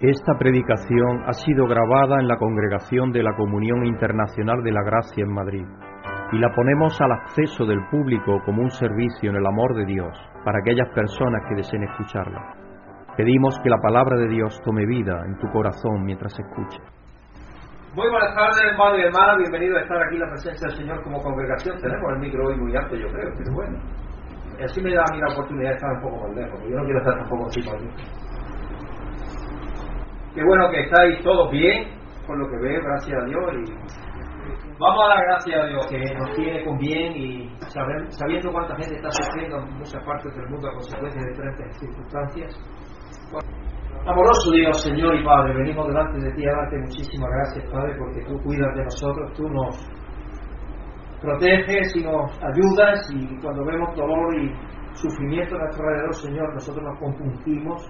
Esta predicación ha sido grabada en la Congregación de la Comunión Internacional de la Gracia en Madrid y la ponemos al acceso del público como un servicio en el amor de Dios para aquellas personas que deseen escucharla. Pedimos que la palabra de Dios tome vida en tu corazón mientras escuche. Muy buenas tardes, hermano y hermana. Bienvenido a estar aquí en la presencia del Señor como congregación. Tenemos el micro hoy muy alto, yo creo, pero bueno. Así me da a mí la oportunidad de estar un poco más lejos, porque yo no quiero estar tampoco encima de Qué bueno que estáis todos bien, por lo que veo, gracias a Dios. Y vamos a dar gracias a Dios que nos tiene con bien y sabiendo cuánta gente está sufriendo en muchas partes del mundo a consecuencia de diferentes circunstancias. Amoroso Dios, Señor y Padre, venimos delante de ti a darte muchísimas gracias, Padre, porque tú cuidas de nosotros, tú nos proteges y nos ayudas y cuando vemos dolor y sufrimiento a nuestro alrededor, Señor, nosotros nos compuntimos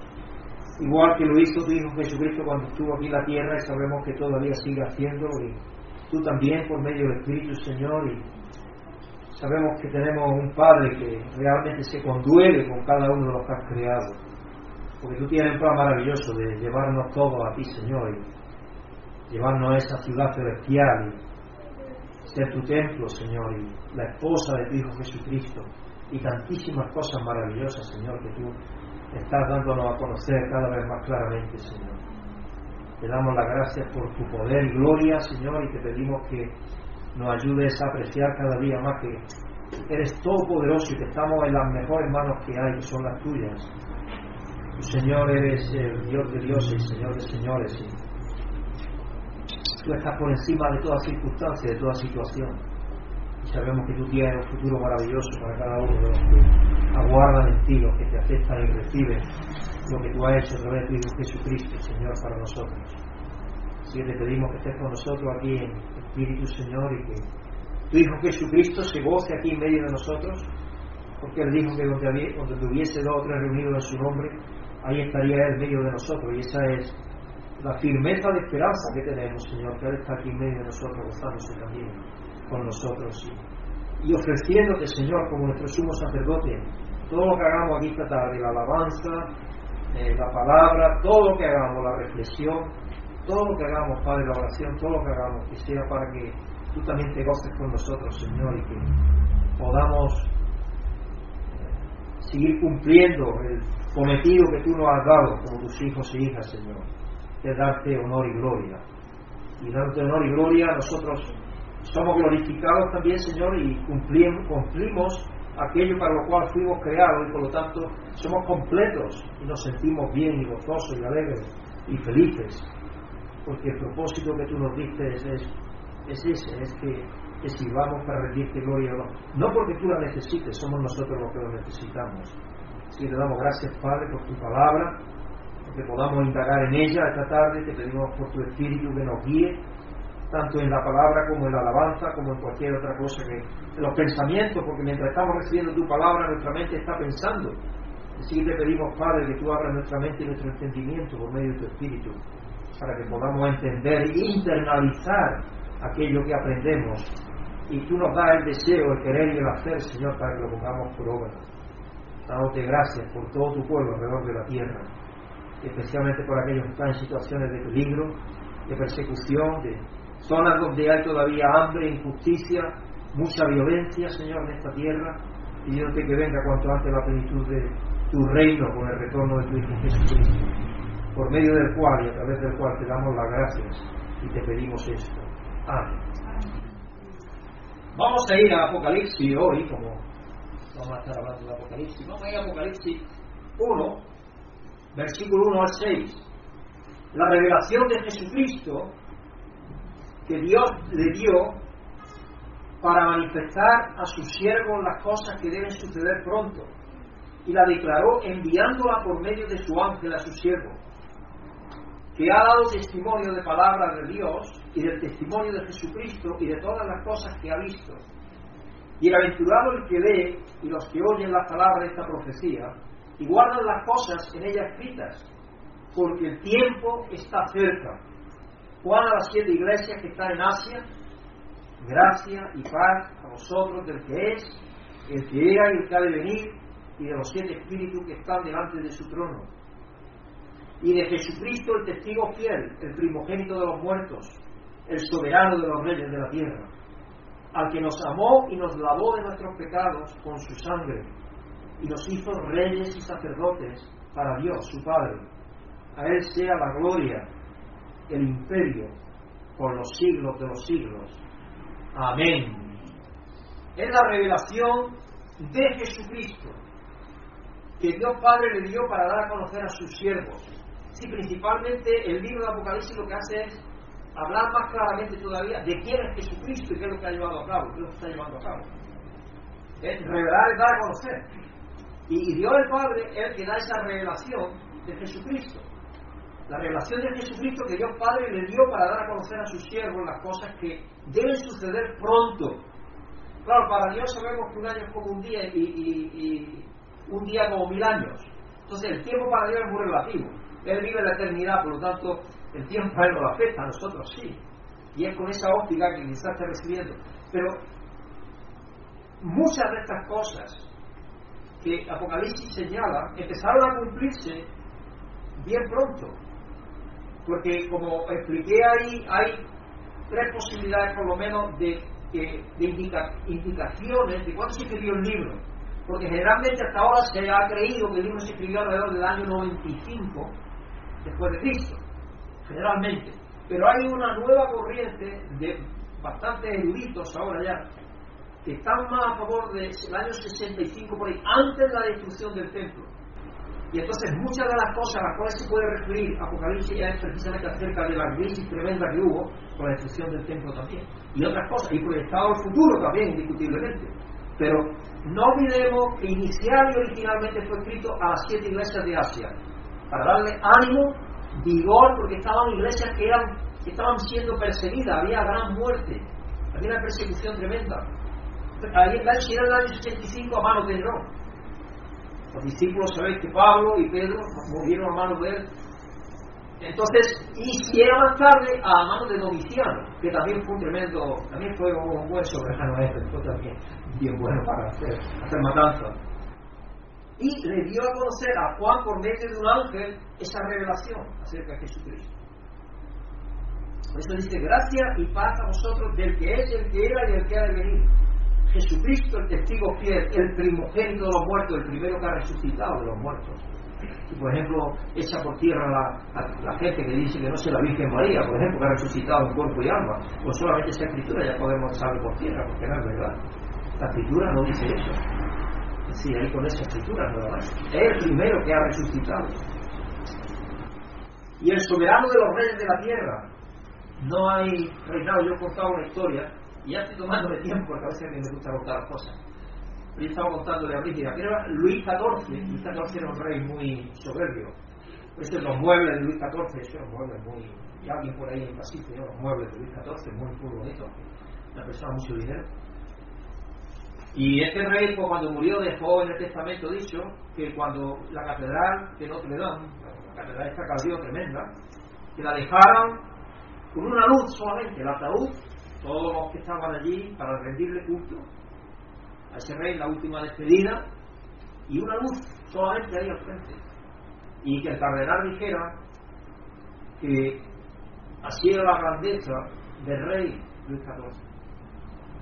igual que lo hizo tu Hijo Jesucristo cuando estuvo aquí en la tierra y sabemos que todavía sigue haciéndolo y tú también por medio del Espíritu Señor y sabemos que tenemos un Padre que realmente se conduele con cada uno de los que has creado porque tú tienes un plan maravilloso de llevarnos todos a ti Señor y llevarnos a esa ciudad celestial y ser tu templo Señor y la esposa de tu Hijo Jesucristo y tantísimas cosas maravillosas Señor que tú estás dándonos a conocer cada vez más claramente, Señor. Te damos las gracias por tu poder y gloria, Señor, y te pedimos que nos ayudes a apreciar cada día más que eres todopoderoso y que estamos en las mejores manos que hay, que son las tuyas. Tu Señor, eres el Dios de dioses y Señor de señores. tú estás por encima de toda circunstancia, de toda situación. Sabemos que tú tienes un futuro maravilloso para cada uno de los que aguardan en ti, los que te aceptan y reciben lo que tú has hecho a través de tu Hijo Jesucristo, Señor, para nosotros. Así que te pedimos que estés con nosotros aquí en Espíritu, Señor, y que tu Hijo Jesucristo se goce aquí en medio de nosotros, porque Él dijo que donde, donde tuviese dos o tres reunidos en su nombre, ahí estaría Él en medio de nosotros, y esa es la firmeza de esperanza que tenemos, Señor, que Él está aquí en medio de nosotros, gozándose también con nosotros y, ofreciéndote, Señor, como nuestro sumo sacerdote, todo lo que hagamos aquí esta tarde, la alabanza, eh, la palabra, todo lo que hagamos, la reflexión, todo lo que hagamos, Padre, la oración, todo lo que hagamos, que sea para que tú también te goces con nosotros, Señor, y que podamos eh, seguir cumpliendo el cometido que tú nos has dado como tus hijos e hijas, Señor, de darte honor y gloria. Y darte honor y gloria a nosotros somos glorificados también, Señor, y cumplimos, cumplimos aquello para lo cual fuimos creados y por lo tanto somos completos y nos sentimos bien y gozosos y alegres y felices. Porque el propósito que tú nos diste es, es, ese, es que, que sirvamos para rendirte gloria o no. No porque tú la necesites, somos nosotros los que lo necesitamos. Así te damos gracias, Padre, por tu palabra, que podamos indagar en ella esta tarde, te pedimos por tu Espíritu que nos guíe tanto en la palabra como en la alabanza, como en cualquier otra cosa en los pensamientos, porque mientras estamos recibiendo tu palabra, nuestra mente está pensando. Así que te pedimos, Padre, que tú abras nuestra mente y nuestro entendimiento por medio de tu Espíritu, para que podamos entender e internalizar aquello que aprendemos. Y tú nos das el deseo, el querer y el hacer, Señor, para que lo pongamos por obra. Dándote gracias por todo tu pueblo alrededor de la tierra, especialmente por aquellos que están en situaciones de peligro, de persecución, de zonas donde hay todavía hambre, injusticia, mucha violencia, Señor, en esta tierra, pidiéndote que venga cuanto antes la plenitud de tu reino con el retorno de tu Hijo Jesucristo, por medio del cual y a través del cual te damos las gracias y te pedimos esto. Amén. Vamos a ir a Apocalipsis hoy, como vamos a estar hablando de Apocalipsis. Vamos a ir a Apocalipsis 1, versículo 1 al 6. La revelación de Jesucristo que Dios le dio para manifestar a sus siervos las cosas que deben suceder pronto, y la declaró enviándola por medio de su ángel a su siervo, que ha dado testimonio de palabra de Dios y del testimonio de Jesucristo y de todas las cosas que ha visto. Y el aventurado el que lee y los que oyen la palabra de esta profecía y guardan las cosas en ella escritas, porque el tiempo está cerca. Juan a las siete iglesias que están en Asia, gracia y paz a vosotros del que es, el que era y el que ha de venir, y de los siete espíritus que están delante de su trono. y de Jesucristo el testigo fiel, el primogénito de los muertos, el soberano de los reyes de la tierra, al que nos amó y nos lavó de nuestros pecados con su sangre, y nos hizo reyes y sacerdotes para Dios, su Padre. A Él sea la gloria, el imperio, por los siglos de los siglos. Amén. Es la revelación de Jesucristo que Dios Padre le dio para dar a conocer a sus siervos. Sí, principalmente el libro de Apocalipsis lo que hace es hablar más claramente todavía de quién es Jesucristo y qué es lo que ha llevado a cabo, qué es lo que está llevando a cabo. Es revelar es dar a conocer. Y Dios el Padre es el que da esa revelación de Jesucristo. La revelación de Jesucristo que Dios Padre le dio para dar a conocer a sus siervos las cosas que deben suceder pronto. Claro, para Dios sabemos que un año es como un día y, un día como mil años. Entonces el tiempo para Dios es muy relativo. Él vive la eternidad, por lo tanto el tiempo a Él no lo afecta, a nosotros sí. Y es con esa óptica que quizás está recibiendo. Pero muchas de estas cosas que Apocalipsis señala empezaron a cumplirse bien pronto. Porque como expliqué ahí, hay tres posibilidades por lo menos de, indicaciones de cuándo se escribió el libro. Porque generalmente hasta ahora se ha creído que el libro se escribió alrededor del año 95 después de Cristo, generalmente. Pero hay una nueva corriente de bastantes eruditos ahora ya que están más a favor del año 65 por ahí, antes de la destrucción del templo. Y entonces muchas de las cosas a las cuales se puede referir Apocalipsis es precisamente acerca de la crisis tremenda que hubo con la destrucción del templo también. Y otras cosas, y proyectado al futuro también, indiscutiblemente. Pero no olvidemos que inicial y originalmente fue escrito a las siete iglesias de Asia, para darle ánimo, vigor, porque estaban iglesias que, eran, que estaban siendo perseguidas, había gran muerte, había una persecución tremenda. Ahí en el año 65 a manos de Nerón los discípulos sabéis que Pablo y Pedro murieron a manos de él. Entonces, y más tarde, a manos de Domiciano, que también fue un tremendo, también fue un buen soberano este, fue también bien bueno para hacer, hacer matanza. Y le dio a conocer a Juan por medio de un ángel esa revelación acerca de Jesucristo. Por eso dice, gracia y paz a vosotros del que es, el que era y el que ha de venir Jesucristo, el testigo fiel, el primogénito de los muertos, el primero que ha resucitado de los muertos. Y por ejemplo, echa por tierra la, gente que dice que no sea la Virgen María, por ejemplo, que ha resucitado en cuerpo y alma, pues solamente esa escritura ya podemos echarlo por tierra, porque no es verdad. La escritura no dice eso. Sí, ahí con esa escritura nada más. Es el primero que ha resucitado. Y el soberano de los reyes de la tierra. No hay reinado. Yo he contado una historia y ya estoy tomándome tiempo porque a veces a mí me gusta contar cosas. Pero yo estaba contándole a Brígida que era Luis XIV. Luis XIV era un rey muy soberbio. Estos los muebles de Luis XIV, estos eran muebles muy. Y alguien por ahí en el pasillo, los muebles de Luis XIV, muy, muy bonitos. Una persona mucho dinero. Y este rey, pues, cuando murió, dejó en el testamento dicho que cuando la catedral de Notre Dame, la catedral esta cayó tremenda, que la dejaran con una luz solamente, el ataúd todos los que estaban allí para rendirle culto a ese rey, la última despedida, y una luz solamente ahí al frente. Y que el cardenal dijera que así era la grandeza del rey Luis XIV.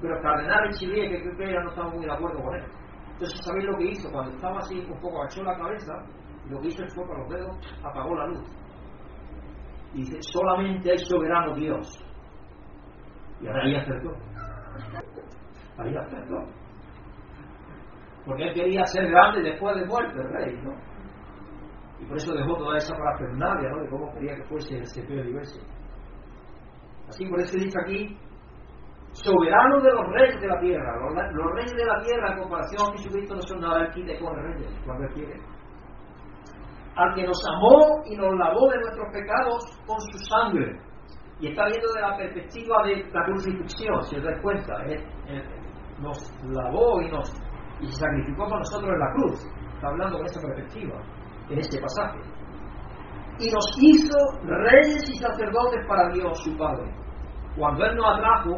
Pero el cardenal en Chile, que creo que no estaba muy de acuerdo con él. Entonces, ¿sabéis lo que hizo? Cuando estaba así, un poco agachó la cabeza, lo que hizo fue con los dedos, apagó la luz. Y dice, solamente hay soberano Dios y ahora ahí acertó. Ahí acertó. Porque él quería ser grande después de muerte, el rey, ¿no? Y por eso dejó toda esa parafernalia, ¿no? De cómo quería que fuese el de iglesia. Así por eso dice aquí, soberano de los reyes de la tierra. Los, reyes de la tierra, en comparación a Jesucristo, no son nada, él quita con reyes, cuando quiere. Al que nos amó y nos lavó de nuestros pecados con su sangre y está viendo de la perspectiva de la crucifixión, si os dais cuenta, nos lavó y nos y se sacrificó por nosotros en la cruz. Está hablando con esa perspectiva en este pasaje. Y nos hizo reyes y sacerdotes para Dios, su Padre. Cuando Él nos atrajo,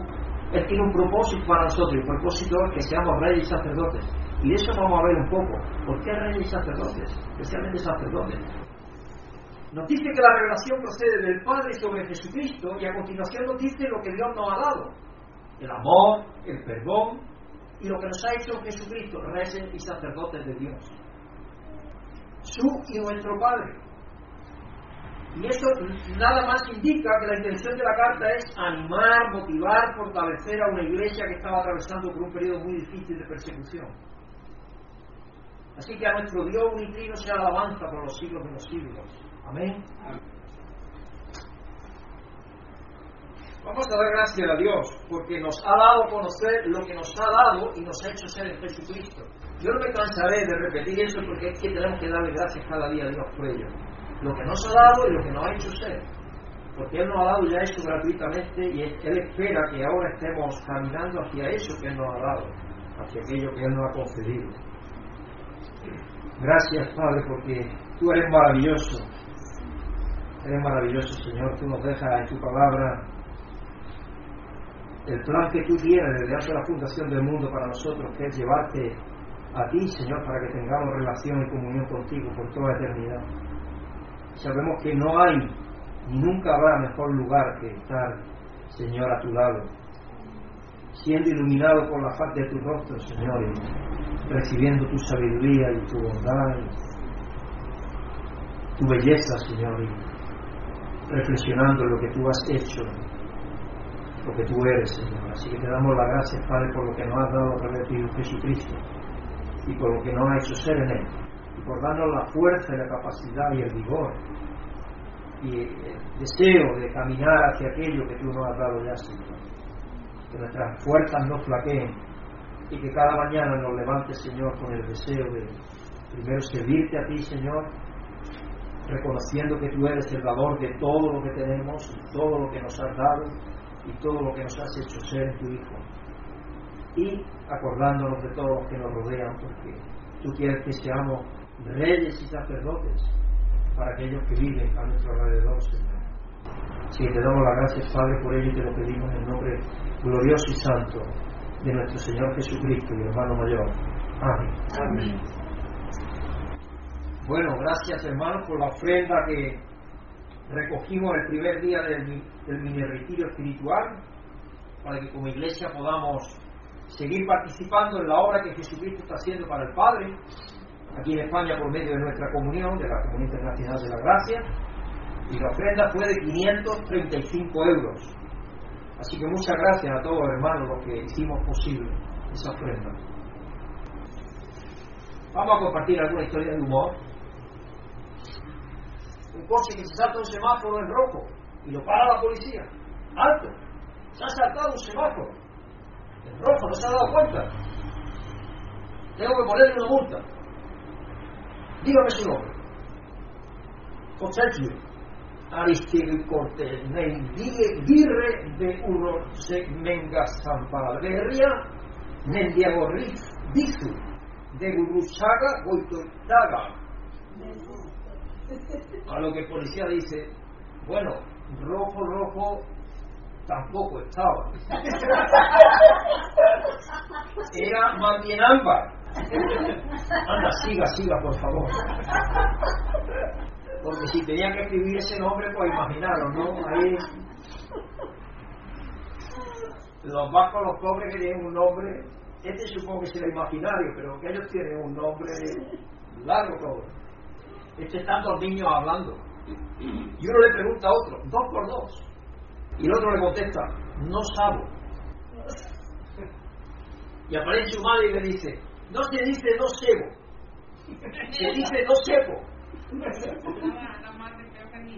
Él tiene un propósito para nosotros, y el propósito es que seamos reyes y sacerdotes. Y de eso vamos a ver un poco. ¿Por qué reyes y sacerdotes? Especialmente sacerdotes Nos dice que la revelación procede del Padre sobre Jesucristo y a continuación nos dice lo que Dios nos ha dado. El amor, el perdón y lo que nos ha hecho Jesucristo, reyes y sacerdotes de Dios. Su y nuestro Padre. Y eso nada más indica que la intención de la carta es animar, motivar, fortalecer a una iglesia que estaba atravesando por un periodo muy difícil de persecución. Así que a nuestro Dios unitrino sea alabanza por los siglos de los siglos. Amén. Vamos a dar gracias a Dios porque nos ha dado conocer lo que nos ha dado y nos ha hecho ser en Jesucristo. Yo no me cansaré de repetir eso porque es que tenemos que darle gracias cada día a Dios por ello. Lo que nos ha dado y lo que nos ha hecho ser. Porque Él nos ha dado ya eso gratuitamente y Él espera que ahora estemos caminando hacia eso que Él nos ha dado, hacia aquello que Él nos ha concedido. Gracias, Padre, porque tú eres maravilloso. Eres maravilloso, Señor. Tú nos dejas en tu palabra el plan que tú tienes desde hace la fundación del mundo para nosotros, que es llevarte a ti, Señor, para que tengamos relación y comunión contigo por toda la eternidad. Sabemos que no hay ni nunca habrá mejor lugar que estar, Señor, a tu lado, siendo iluminado por la faz de tu rostro, Señor, y recibiendo tu sabiduría y tu bondad y tu belleza, Señor, reflexionando lo que tú has hecho lo que tú eres, Señor. Así que te damos las gracias, Padre, por lo que nos has dado a través de tu Jesucristo y por lo que nos ha hecho ser en Él. Y por darnos la fuerza y la capacidad y el vigor y el deseo de caminar hacia aquello que tú nos has dado ya, Señor. Que nuestras fuerzas no flaqueen y que cada mañana nos levantes, Señor, con el deseo de primero servirte a ti, Señor, reconociendo que tú eres el dador de todo lo que tenemos todo lo que nos has dado y todo lo que nos has hecho ser tu Hijo. Y acordándonos de todos los que nos rodean, porque tú quieres que seamos reyes y sacerdotes para aquellos que viven a nuestro alrededor, Señor. Así que te damos las gracias, Padre, por ello y te lo pedimos en el nombre glorioso y santo de nuestro Señor Jesucristo y hermano mayor. Amén. Amén. Bueno, gracias hermanos por la ofrenda que recogimos el primer día del, del mini espiritual para que como iglesia podamos seguir participando en la obra que Jesucristo está haciendo para el Padre, aquí en España por medio de nuestra comunión, de la Comunidad Internacional de la Gracia, y la ofrenda fue de 535 euros. Así que muchas gracias a todos hermanos los que hicimos posible esa ofrenda. Vamos a compartir alguna historia de humor un coche que se salta un semáforo en rojo y lo para la policía. ¡Alto! Se ha saltado un semáforo en rojo, no se ha dado cuenta. Tengo que ponerle una multa. Dígame su nombre. Consergio. Aristide Cortés Mendigue de Uro Menga Zampalberria Mendiagorriz Dizu de Guruchaga Goitotaga a lo que el policía dice, bueno, rojo, rojo tampoco estaba. Era más bien ámbar. Anda, siga, siga, por favor. Porque si tenía que escribir ese nombre, pues imaginaron, ¿no? Ahí los vascos, los pobres que tienen un nombre, este supongo que será imaginario, pero que ellos tienen un nombre largo todo. Están dos niños hablando. Y uno le pregunta a otro, dos por dos. Y el otro le contesta, no sabo. Y aparece su madre y le dice, no se dice no sebo, se dice no sepo.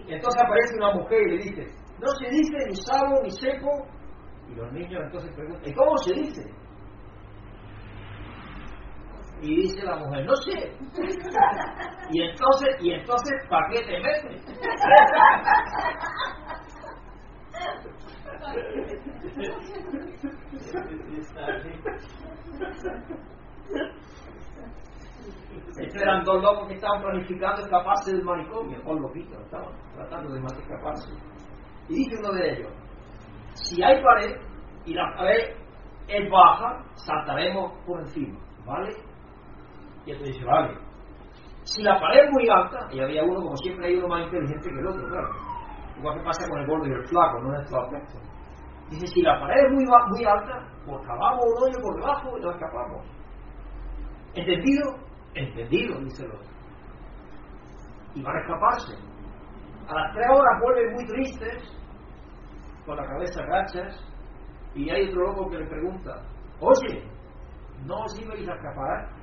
Y entonces aparece una mujer y le dice, no se dice ni sabo ni sepo. Y los niños entonces preguntan, ¿y cómo se dice? Y dice la mujer, no sé. Y entonces, y entonces, ¿para qué te metes? Estos eran dos locos que estaban planificando escaparse del manicomio, los loquitos, estaban tratando de escaparse. Y dice uno de ellos, si hay pared y la pared es baja, saltaremos por encima, ¿vale? Y entonces dice, vale, Si la pared es muy alta, y había uno, como siempre hay uno más inteligente que el otro, claro. Igual que pasa con el gordo y el flaco, no es todo aspecto. Dice, si la pared es muy, muy alta, pues cavamos un hoyo por debajo y nos escapamos. ¿Entendido? Entendido, dice el otro. Y van a escaparse. A las tres horas vuelven muy tristes, con la cabeza agachas, y hay otro loco que le pregunta, oye, ¿no os ibais a escapar?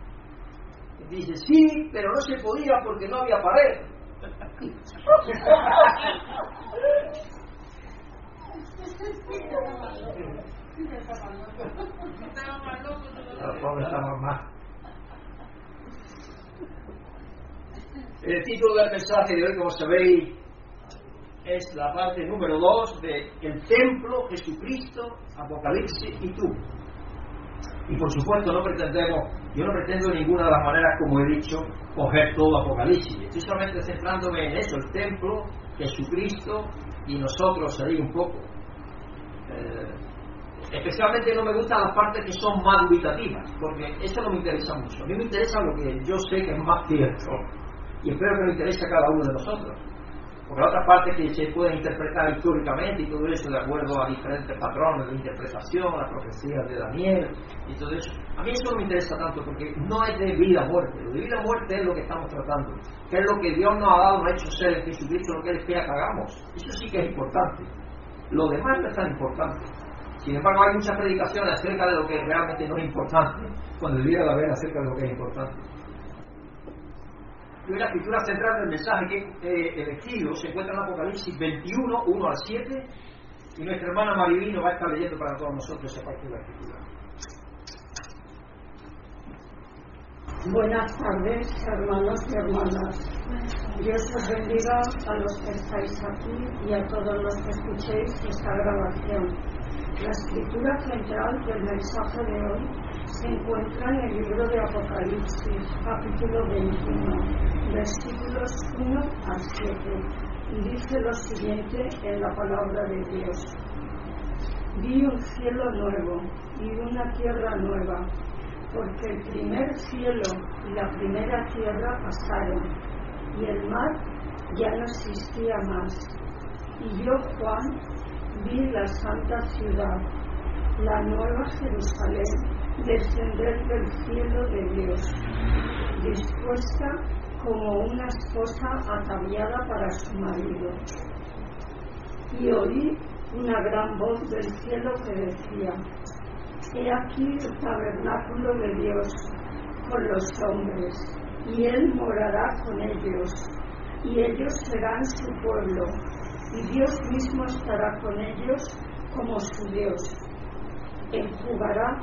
Y dice, sí, pero no se podía porque no había pared. El título del mensaje de hoy, como sabéis, es la parte número 2 de El Templo, Jesucristo, Apocalipsis y tú. Y por supuesto no pretendemos, yo no pretendo de ninguna de las maneras, como he dicho, coger todo Apocalipsis. Estoy solamente centrándome en eso, el templo, Jesucristo y nosotros ahí un poco. Eh, especialmente no me gustan las partes que son más dubitativas, porque eso no me interesa mucho. A mí me interesa lo que yo sé que es más cierto y espero que nos interese a cada uno de nosotros. Porque la otra parte que se puede interpretar históricamente y todo eso de acuerdo a diferentes patrones de interpretación, las profecías de Daniel y todo eso. A mí eso no me interesa tanto porque no es de vida o muerte. Lo de vida o muerte es lo que estamos tratando. Que es lo que Dios nos ha dado, nos ha hecho ser en Jesucristo, lo que Él espera que hagamos. Eso sí que es importante. Lo demás no es tan importante. Sin embargo, hay muchas predicaciones acerca de lo que realmente no es importante, cuando debiera de haber acerca de lo que es importante y la escritura central del mensaje que eh, elegido se encuentra en Apocalipsis 21, 1 al 7, y nuestra hermana Marivino va a estar leyendo para todos nosotros esa parte de la escritura. Buenas tardes, hermanos y hermanas. Dios os bendiga a los que estáis aquí y a todos los que escuchéis esta grabación. La escritura central del mensaje de hoy se encuentra en el libro de Apocalipsis, capítulo 21, versículos 1 al 7, y dice lo siguiente en la palabra de Dios. Vi un cielo nuevo y una tierra nueva, porque el primer cielo y la primera tierra pasaron, y el mar ya no existía más. Y yo, Juan, vi la santa ciudad, la nueva Jerusalén descender del cielo de Dios, dispuesta como una esposa ataviada para su marido. Y oí una gran voz del cielo que decía, He aquí el tabernáculo de Dios con los hombres, y Él morará con ellos, y ellos serán su pueblo, y Dios mismo estará con ellos como su Dios. Enjugará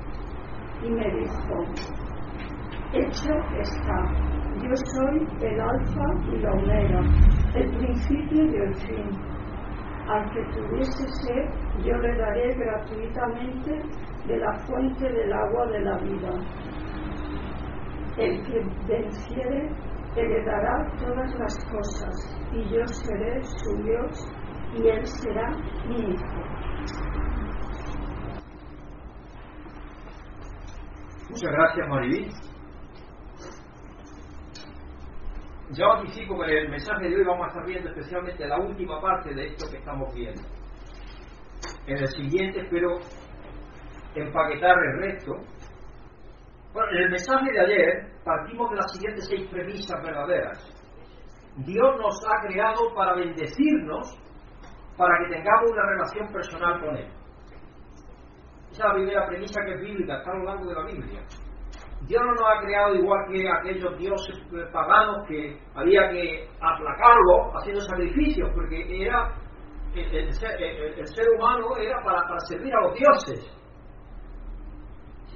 y me dijo, hecho está, yo soy el alfa y la omega, el principio y el fin. Al que tuviese sed, yo le daré gratuitamente de la fuente del agua de la vida. El que venciere heredará todas las cosas, y yo seré su Dios, y él será mi hijo. Muchas gracias, Mariví. Ya anticipo que el mensaje de hoy vamos a estar viendo especialmente la última parte de esto que estamos viendo. En el siguiente espero empaquetar el resto. Bueno, en el mensaje de ayer partimos de las siguientes seis premisas verdaderas. Dios nos ha creado para bendecirnos, para que tengamos una relación personal con Él. Esa es la primera premisa que es bíblica, está largo de la Biblia. Dios no nos ha creado igual que aquellos dioses paganos que había que aplacarlo haciendo sacrificios, porque era el, ser, humano era para, servir a los dioses.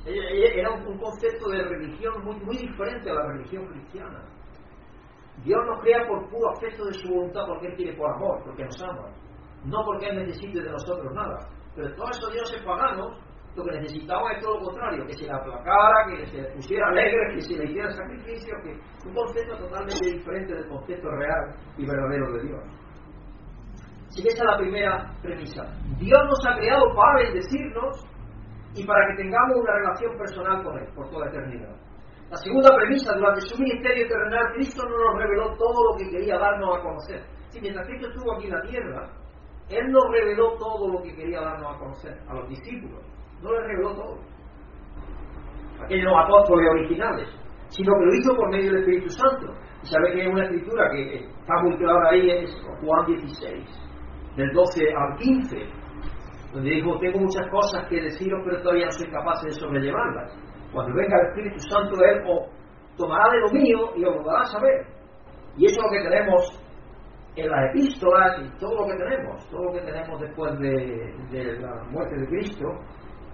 Era un concepto de religión muy, muy diferente a la religión cristiana. Dios nos crea por puro afecto de su voluntad, porque Él quiere por amor, porque nos ama. No porque Él necesite de nosotros nada. Pero todos esos dioses paganos lo que necesitaban es todo lo contrario, que se le aplacara, que se le pusiera alegre, que se le hiciera sacrificio, que un concepto totalmente diferente del concepto real y verdadero de Dios. Así que esa es la primera premisa. Dios nos ha creado para bendecirnos y para que tengamos una relación personal con Él por toda la eternidad. La segunda premisa, durante su ministerio terrenal, Cristo no nos reveló todo lo que quería darnos a conocer. Si mientras Cristo estuvo aquí en la tierra, Él nos reveló todo lo que quería darnos a conocer a los discípulos. No les reveló todo. Aquellos apóstoles originales, sino que lo hizo por medio del Espíritu Santo. Y sabe que hay una escritura que está muy clara ahí, es Juan 16, del 12 al 15, donde dijo, tengo muchas cosas que deciros, pero todavía no soy capaz de sobrellevarlas. Cuando venga el Espíritu Santo, Él os tomará de lo mío y os lo dará a saber. Y eso es lo que tenemos en las epístolas y todo lo que tenemos, todo lo que tenemos después de, la muerte de Cristo,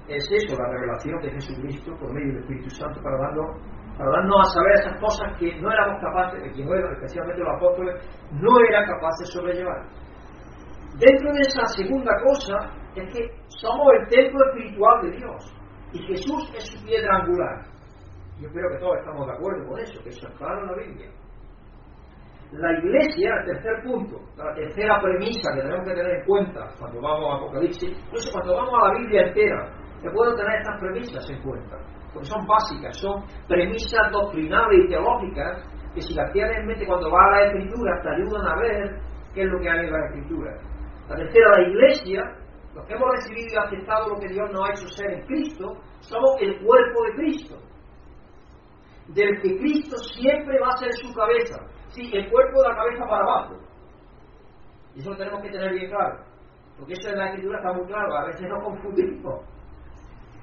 es eso, la revelación de Jesucristo por medio del Espíritu Santo para darnos, para darnos a saber esas cosas que no éramos capaces, que no especialmente los apóstoles, no eran capaces de sobrellevar. Dentro de esa segunda cosa es que somos el templo espiritual de Dios y Jesús es su piedra angular. Yo creo que todos estamos de acuerdo con eso, que eso es claro en la Biblia. La iglesia, el tercer punto, la tercera premisa que tenemos que tener en cuenta cuando vamos a Apocalipsis, pues cuando vamos a la Biblia entera, que puedo tener estas premisas en cuenta, porque son básicas, son premisas doctrinales y teológicas que si las tienes en mente cuando vas a la Escritura te ayudan a ver qué es lo que hay en la Escritura. La tercera, la Iglesia, los que hemos recibido y aceptado lo que Dios nos ha hecho ser en Cristo, somos el cuerpo de Cristo, del que Cristo siempre va a ser su cabeza. Sí, el cuerpo de la cabeza para abajo. Y eso lo tenemos que tener bien claro. Porque eso en la escritura está muy claro, a veces nos confundimos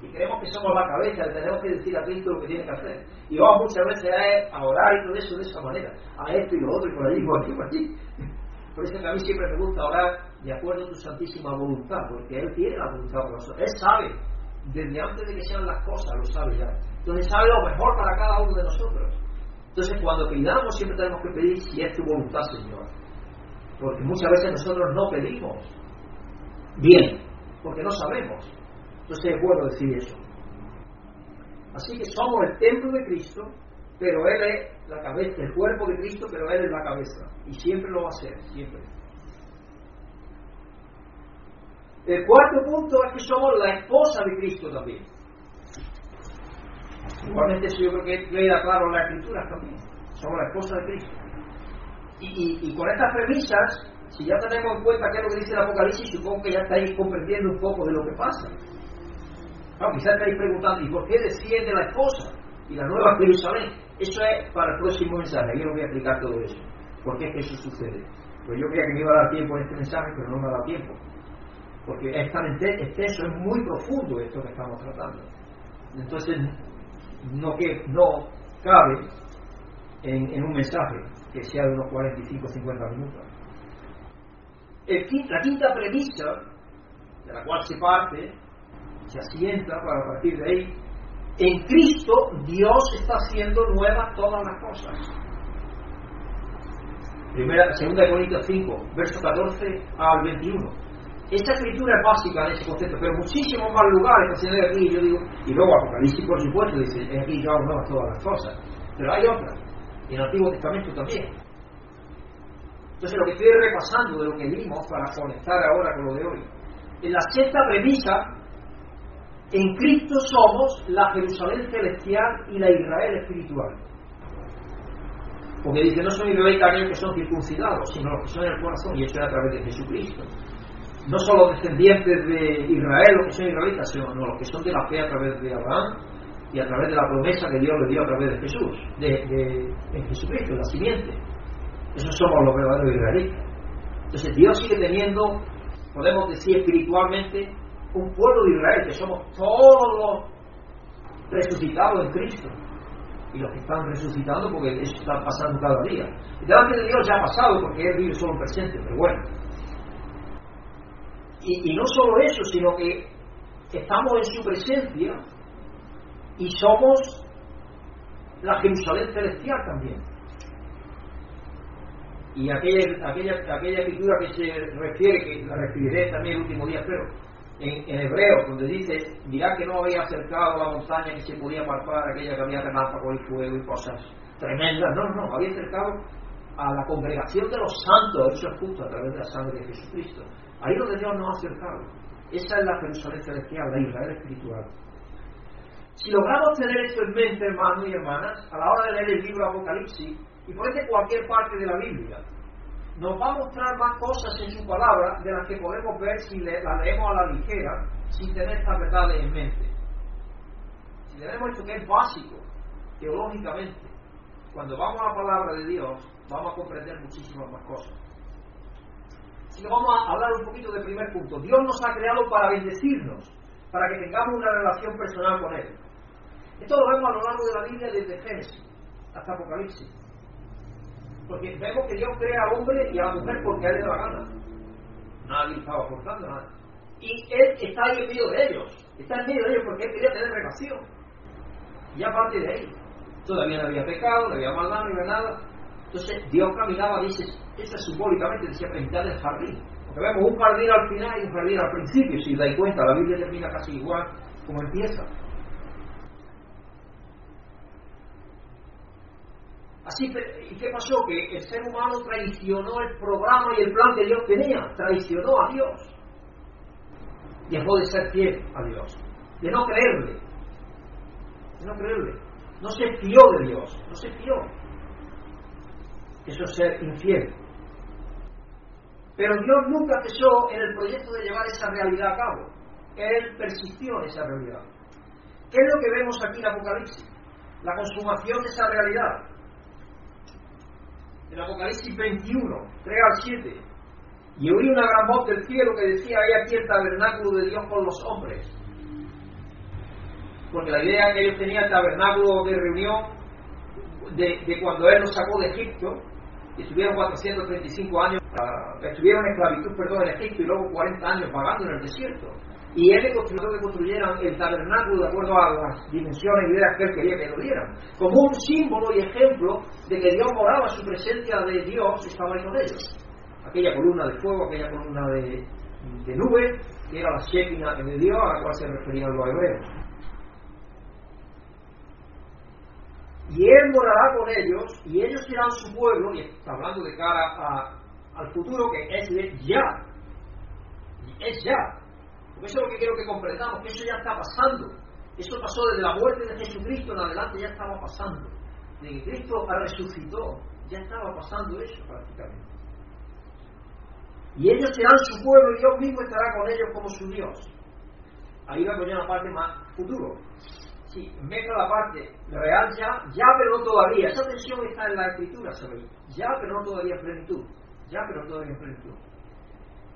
y creemos que somos la cabeza, le tenemos que decir a Cristo lo que tiene que hacer. Y vamos muchas veces a, orar y todo eso de esa manera, a esto y lo otro, y por allí, por aquí, por allí. Por eso que a mí siempre me gusta orar de acuerdo a tu santísima voluntad, porque Él tiene la voluntad por nosotros. Él sabe, desde antes de que sean las cosas, lo sabe ya. Entonces sabe lo mejor para cada uno de nosotros. Entonces cuando pidamos siempre tenemos que pedir si es tu voluntad, Señor. Porque muchas veces nosotros no pedimos bien, porque no sabemos. Entonces es bueno decir eso. Así que somos el templo de Cristo, pero Él es la cabeza, el cuerpo de Cristo, pero Él es la cabeza. Y siempre lo va a ser, siempre. El cuarto punto es que somos la esposa de Cristo también. Igualmente eso yo creo que queda claro en la escritura también. Somos la esposa de Cristo. Y, y con estas premisas, si ya tenemos en cuenta qué es lo que dice el Apocalipsis, supongo que ya estáis comprendiendo un poco de lo que pasa. Quizás estáis preguntando, ¿y por qué desciende la esposa y la nueva Jerusalén? Eso es para el próximo mensaje, yo no voy a explicar todo eso. ¿Por qué es que eso sucede? Pues yo creía que me iba a dar tiempo en este mensaje, pero no me ha dado tiempo. Porque es tan extenso, es muy profundo esto que estamos tratando. Entonces, no, que, no cabe en, un mensaje que sea de unos 45 o 50 minutos. La quinta premisa, de la cual se parte, se asienta para partir de ahí. En Cristo Dios está haciendo nuevas todas las cosas. Primera, segunda de Corintios 5, verso 14 al 21. Esta escritura es básica en ese concepto, pero muchísimos más lugares que aquí, yo digo, y luego Apocalipsis por supuesto dice, es aquí yo hago todas las cosas. Pero hay otras, en el Antiguo Testamento también. Entonces lo que estoy repasando de lo que vimos para conectar ahora con lo de hoy. En la sexta premisa en Cristo somos la Jerusalén celestial y la Israel espiritual. Porque dice, no son israelitas aquellos que son circuncidados, sino los que son en el corazón, y eso es a través de Jesucristo. No son los descendientes de Israel los que son israelitas, sino los que son de la fe a través de Abraham y a través de la promesa que Dios le dio a través de Jesús, de, de, Jesucristo, la simiente. Esos somos los verdaderos israelitas. Entonces Dios sigue teniendo, podemos decir espiritualmente, un pueblo de Israel, que somos todos los resucitados en Cristo. Y los que están resucitando porque eso está pasando cada día. Y delante de Dios ya ha pasado porque Él vive solo en presente, pero bueno. Y, no solo eso, sino que estamos en su presencia Y somos la Jerusalén celestial también. Y aquella, aquella, aquella escritura que se refiere, que la referiré también el último día, pero en, hebreo, donde dice, dirá que no había acercado a la montaña que se podía palpar, aquella que había relámpago y fuego y cosas tremendas. No, no, había acercado a la congregación de los santos, eso es justo a través de la sangre de Jesucristo. Ahí donde Dios nos ha acercado. Esa es la Jerusalén celestial, la Israel espiritual. Si logramos tener esto en mente, hermanos y hermanas, a la hora de leer el libro Apocalipsis, y por este cualquier parte de la Biblia, nos va a mostrar más cosas en su palabra de las que podemos ver si la leemos a la ligera, sin tener estas verdades en mente. Si tenemos esto que es básico, teológicamente, cuando vamos a la palabra de Dios, vamos a comprender muchísimas más cosas. Que vamos a hablar un poquito del primer punto. Dios nos ha creado para bendecirnos, para que tengamos una relación personal con Él. Esto lo vemos a lo largo de la Biblia desde Génesis hasta Apocalipsis. Porque vemos que Dios crea al hombre y a la mujer porque él le da la gana. Nadie estaba forzando nada. Y Él está ahí en medio de ellos. Está en medio de ellos porque Él quería tener relación. Y aparte de ahí, todavía no había pecado, no había maldad, no había nada. Entonces Dios caminaba, dice, eso simbólicamente decía pintar el jardín. Porque vemos un jardín al final y un jardín al principio. Si dais cuenta, la Biblia termina casi igual como empieza. Así, ¿y qué pasó? Que el ser humano traicionó el programa y el plan que Dios tenía, traicionó a Dios. Dejó de ser fiel a Dios, de no creerle, de no creerle. No se fió de Dios, no se fió. Eso es ser infiel. Pero Dios nunca cesó en el proyecto de llevar esa realidad a cabo. Él persistió en esa realidad. ¿Qué es lo que vemos aquí en Apocalipsis? La consumación de esa realidad en Apocalipsis 21, 3 al 7. Y oí una gran voz del cielo que decía, hay aquí el tabernáculo de Dios con los hombres. Porque la idea que ellos tenían, el tabernáculo de reunión, de, de cuando Él los sacó de Egipto, y estuvieron 435 años, uh, estuvieron en esclavitud, perdón, en Egipto, y luego 40 años pagando en el desierto. Y él le construyó que construyeran el tabernáculo de acuerdo a las dimensiones y ideas que él quería que lo dieran. Como un símbolo y ejemplo de que Dios moraba, su presencia de Dios estaba ahí con ellos. Aquella columna de fuego, aquella columna de, nube, que era la Shekinah de Dios, a la cual se referían los hebreos. Y él morará con ellos, y ellos serán su pueblo, y está hablando de cara al futuro que es ya. Es ya. Porque eso es lo que quiero que comprendamos, que eso ya está pasando. Eso pasó desde la muerte de Jesucristo en adelante, ya estaba pasando. De que Cristo resucitó, ya estaba pasando eso prácticamente. Y ellos serán su pueblo y Dios mismo estará con ellos como su Dios. Ahí va a poner la parte más futuro. Sí, mezcla la parte real ya, ya pero no todavía. Esa tensión está en la escritura, ¿sabéis? Ya pero no todavía en plenitud. Ya pero no todavía en plenitud.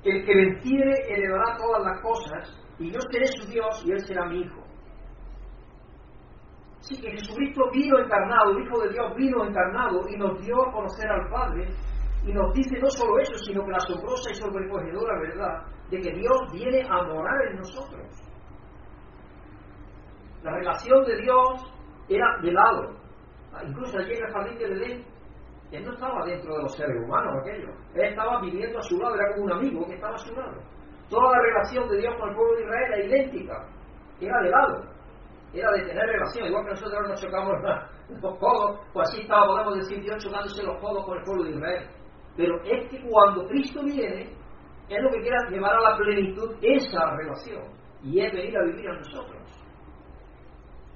El que venciere heredará todas las cosas, y yo seré su Dios y él será mi hijo. Sí, que Jesucristo vino encarnado, el Hijo de Dios vino encarnado y nos dio a conocer al Padre, y nos dice no solo eso, sino que la asombrosa y sobrecogedora verdad de que Dios viene a morar en nosotros. La relación de Dios era de lado. Incluso allí en el jardín de Edén, él no estaba dentro de los seres humanos aquello. Él estaba viviendo a su lado, era como un amigo que estaba a su lado. Toda la relación de Dios con el pueblo de Israel era idéntica, era de lado, era de tener relación, igual que nosotros nos chocamos los codos, pues así estaba, podemos decir, Dios chocándose los codos con el pueblo de Israel. Pero es que cuando Cristo viene, es lo que quiere llevar a la plenitud esa relación, y es venir a vivir a nosotros.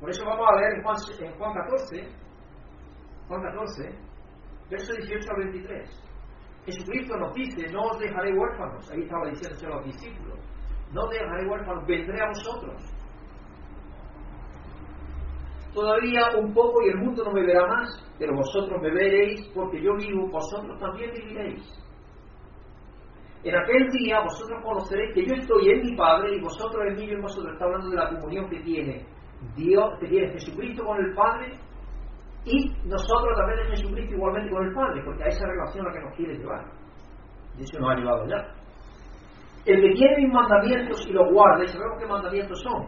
Por eso vamos a leer en Juan, en Juan 14, Juan 14, verso 18 al 23. Jesucristo nos dice, no os dejaré huérfanos, ahí estaba diciéndose a los discípulos, no dejaré huérfanos, vendré a vosotros. Todavía un poco y el mundo no me verá más, pero vosotros me veréis porque yo vivo, vosotros también viviréis. En aquel día vosotros conoceréis que yo estoy en mi Padre y vosotros en mí y en vosotros. Está hablando de la comunión que tiene Dios, que tiene Jesucristo con el Padre y nosotros también de Jesucristo igualmente con el Padre, porque a esa relación a la que nos quiere llevar. Y eso nos ha llevado ya. El que tiene mis mandamientos y los guarda, sabemos qué mandamientos son.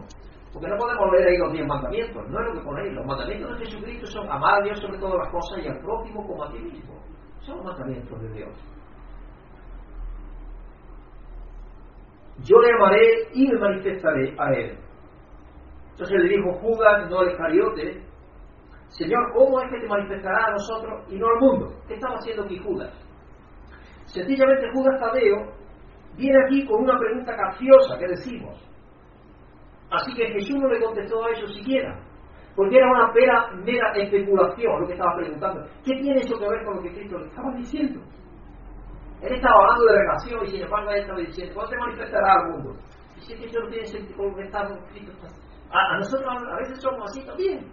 Porque no podemos leer ahí los diez mandamientos, no es lo que ponéis. Los mandamientos de Jesucristo son amar a Dios sobre todas las cosas y al prójimo como a ti mismo. Son los mandamientos de Dios. Yo le amaré y me manifestaré a él. Entonces le dijo Judas, no el Iscariote, Señor, ¿cómo es que te manifestará a nosotros y no al mundo? ¿Qué estaba haciendo aquí Judas? Sencillamente Judas Tadeo viene aquí con una pregunta capciosa que decimos. Así que Jesús no le contestó a eso siquiera, porque era una mera, mera especulación lo que estaba preguntando. ¿Qué tiene eso que ver con lo que Cristo le estaba diciendo? Él estaba hablando de relación y sin embargo él estaba diciendo, ¿cuándo te manifestará al mundo? Y si es que eso no tiene sentido con lo que está Cristo. A, nosotros a veces somos así también.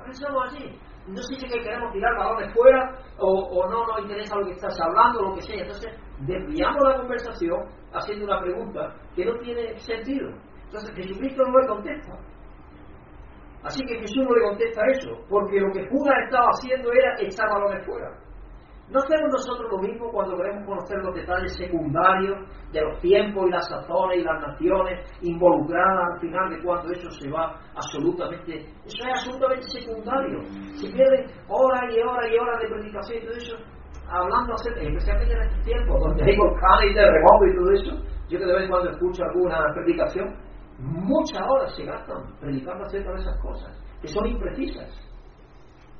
A veces somos así. No sé si que queremos tirar balones fuera o, o, no nos interesa lo que estás hablando o lo que sea. Entonces desviamos la conversación haciendo una pregunta que no tiene sentido. Entonces Jesucristo no le contesta. Así que Jesús no le contesta eso, porque lo que Judas estaba haciendo era echar balones fuera. ¿No hacemos nosotros lo mismo cuando queremos conocer los detalles secundarios de los tiempos y las sazones y las naciones involucradas al final de cuando eso se va absolutamente... Eso es absolutamente secundario. Se pierde horas y horas y horas de predicación y todo eso hablando acerca, especialmente en estos tiempos donde hay volcanes y terremotos y todo eso. Yo que de vez en cuando escucho alguna predicación, muchas horas se gastan predicando acerca de esas cosas, que son imprecisas,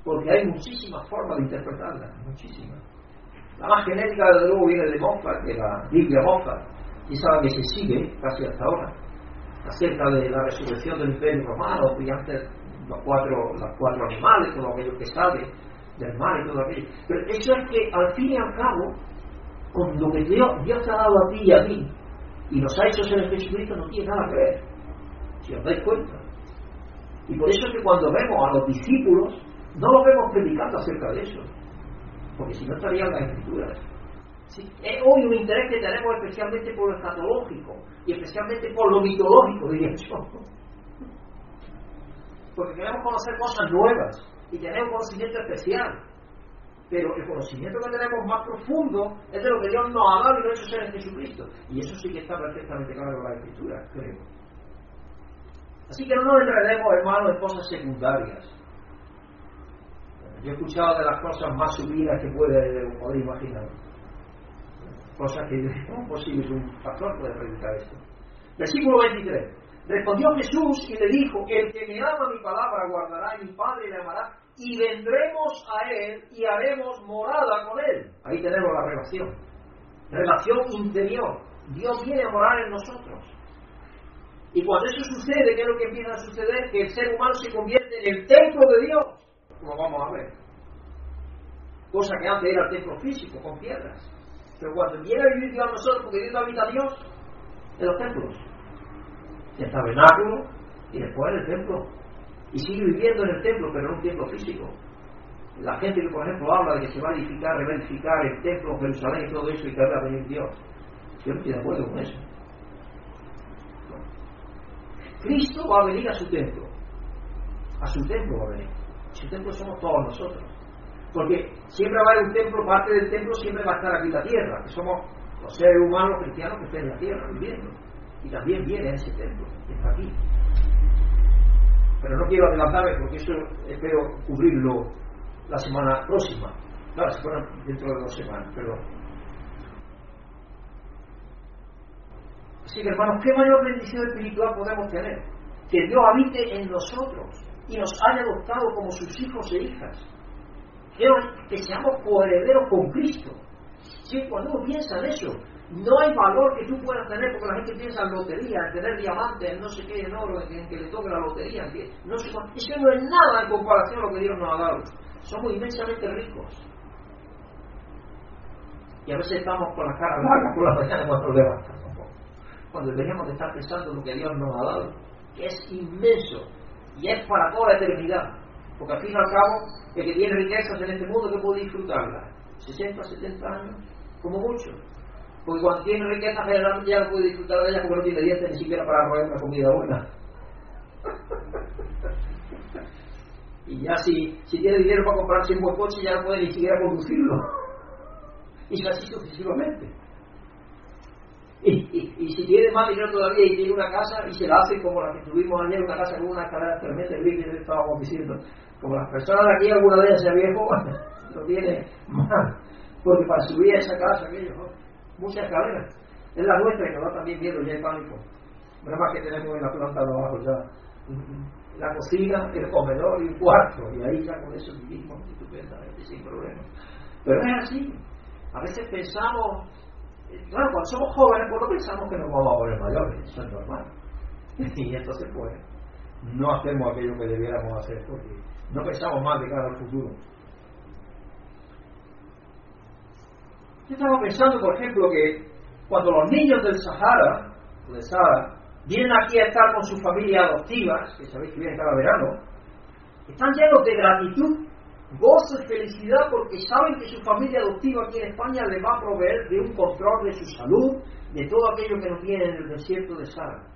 porque hay muchísimas formas de interpretarlas, muchísimas. La más genérica, desde luego, viene de Moffat, de la Biblia Moffat, y sabe que se sigue casi hasta ahora, acerca de la resurrección del Imperio Romano, y antes los cuatro, los cuatro animales, todo aquello que sabe del mar y todo aquello. Pero eso es que, al fin y al cabo, con lo que Dios, Dios te ha dado a ti y a mí, y nos ha hecho ser Jesucristo, no tiene nada que ver si os dais cuenta. Y por eso es que cuando vemos a los discípulos, no los vemos predicando acerca de eso, porque si no estarían las escrituras. Es hoy un interés que tenemos especialmente por lo escatológico y especialmente por lo mitológico, diría yo. Porque queremos conocer cosas nuevas y tenemos conocimiento especial. Pero el conocimiento que tenemos más profundo es de lo que Dios nos ha dado y nos ha hecho ser en Jesucristo. Y eso sí que está perfectamente claro en la Escritura, creo. Así que no nos enredemos, hermanos, en cosas secundarias. Yo he escuchado de las cosas más subidas que puede poder imaginar. Cosas que no posible un pastor pueda predicar esto. Versículo 23. Respondió Jesús y le dijo, el que me ama mi palabra guardará y mi Padre le amará y vendremos a él y haremos morada con él. Ahí tenemos la relación. Relación interior. Dios viene a morar en nosotros. Y cuando eso sucede, ¿qué es lo que empieza a suceder? Que el ser humano se convierte en el templo de Dios, como vamos a ver. Cosa que antes era el templo físico, con piedras. Pero cuando viene a vivir Dios a nosotros, porque Dios habita a Dios en los templos, el tabernáculo y después en el templo. Y sigue viviendo en el templo, pero en un templo físico. La gente que, por ejemplo, habla de que se va a edificar, reedificar el templo, Jerusalén y todo eso, y que va a venir Dios. Yo no estoy de acuerdo con eso. Cristo va a venir a su templo. A su templo va a venir. Su templo somos todos nosotros. Porque siempre va a haber un templo, parte del templo siempre va a estar aquí la tierra, que somos los seres humanos cristianos que estén en la tierra viviendo. Y también viene ese templo, que está aquí. Pero no quiero adelantarme porque eso espero cubrirlo la semana próxima. Claro, fuera dentro de dos semanas, perdón. Así que hermanos, ¿qué mayor bendición espiritual podemos tener? Que Dios habite en nosotros y nos haya adoptado como sus hijos e hijas. Que, que seamos coherederos con Cristo. ¿Sí? Cuando uno piensa en eso, no hay valor que tú puedas tener porque la gente piensa en lotería, en tener diamantes, en no sé qué, en oro, en, que le toque la lotería. En que, no Eso no es nada en comparación a lo que Dios nos ha dado. Somos inmensamente ricos. Y a veces estamos con la cara larga por la mañana cuando nos levantamos cuando deberíamos de estar pensando en lo que Dios nos ha dado, que es inmenso y es para toda la eternidad. Porque al fin y al cabo, el que tiene riquezas en este mundo, que puede disfrutarlas? 60, 70 años, como mucho. Porque cuando tiene riquezas, generalmente ya no puede disfrutar de ellas porque no tiene dientes ni siquiera para robar una comida buena. y ya si, si tiene dinero para comprarse un buen coche, ya no puede ni siquiera conducirlo. Y así sucesivamente. Y, si tiene más dinero todavía y tiene una casa y se la hace como la que tuvimos ayer, una casa con una escalera tremenda, el que estábamos diciendo, como las personas de aquí, alguna de ellas viejo, lo tiene más, porque para subir a esa casa, aquello, muchas escaleras. Es la nuestra y nos da también miedo, ya hay pánico. Nada más que tenemos en la planta de abajo ya la cocina, el comedor y el cuarto, y ahí ya con eso vivimos estupendamente, sin problemas. Pero es así. A veces pensamos, claro, cuando somos jóvenes, pues no pensamos que nos vamos a poner mayores, eso es normal. Y entonces, pues, no hacemos aquello que debiéramos hacer, porque no pensamos más de cara al futuro. Yo estaba pensando, por ejemplo, que cuando los niños del Sahara, de Sahara, vienen aquí a estar con sus familias adoptivas, que sabéis que vienen cada verano, están llenos de gratitud, gozo y felicidad porque saben que su familia adoptiva aquí en España les va a proveer de un control de su salud, de todo aquello que no tienen en el desierto de Sahara.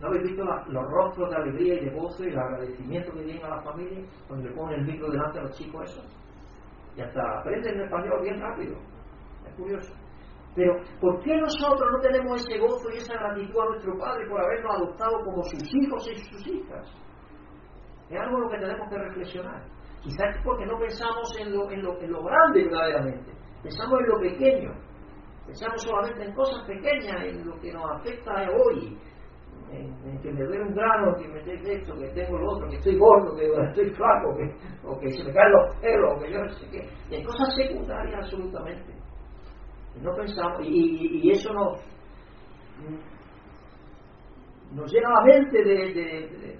¿No habéis visto los rostros de alegría y de gozo y el agradecimiento que tienen a la familia cuando le ponen el micro delante a los chicos esos? Y hasta aprenden el español bien rápido. Es curioso. Pero, ¿por qué nosotros no tenemos ese gozo y esa gratitud a nuestro Padre por habernos adoptado como sus hijos y sus hijas? Es algo en lo que tenemos que reflexionar. Quizás porque no pensamos en lo, en lo, en lo grande verdaderamente, pensamos en lo pequeño, pensamos solamente en cosas pequeñas, en lo que nos afecta hoy, en, que me duele un grano, que me dé esto, que tengo lo otro, que estoy gordo, que estoy flaco, que, o que se me caen los pelos, o que yo no sé qué. Y en cosas secundarias absolutamente. No pensamos, y, eso nos, nos llena la mente de,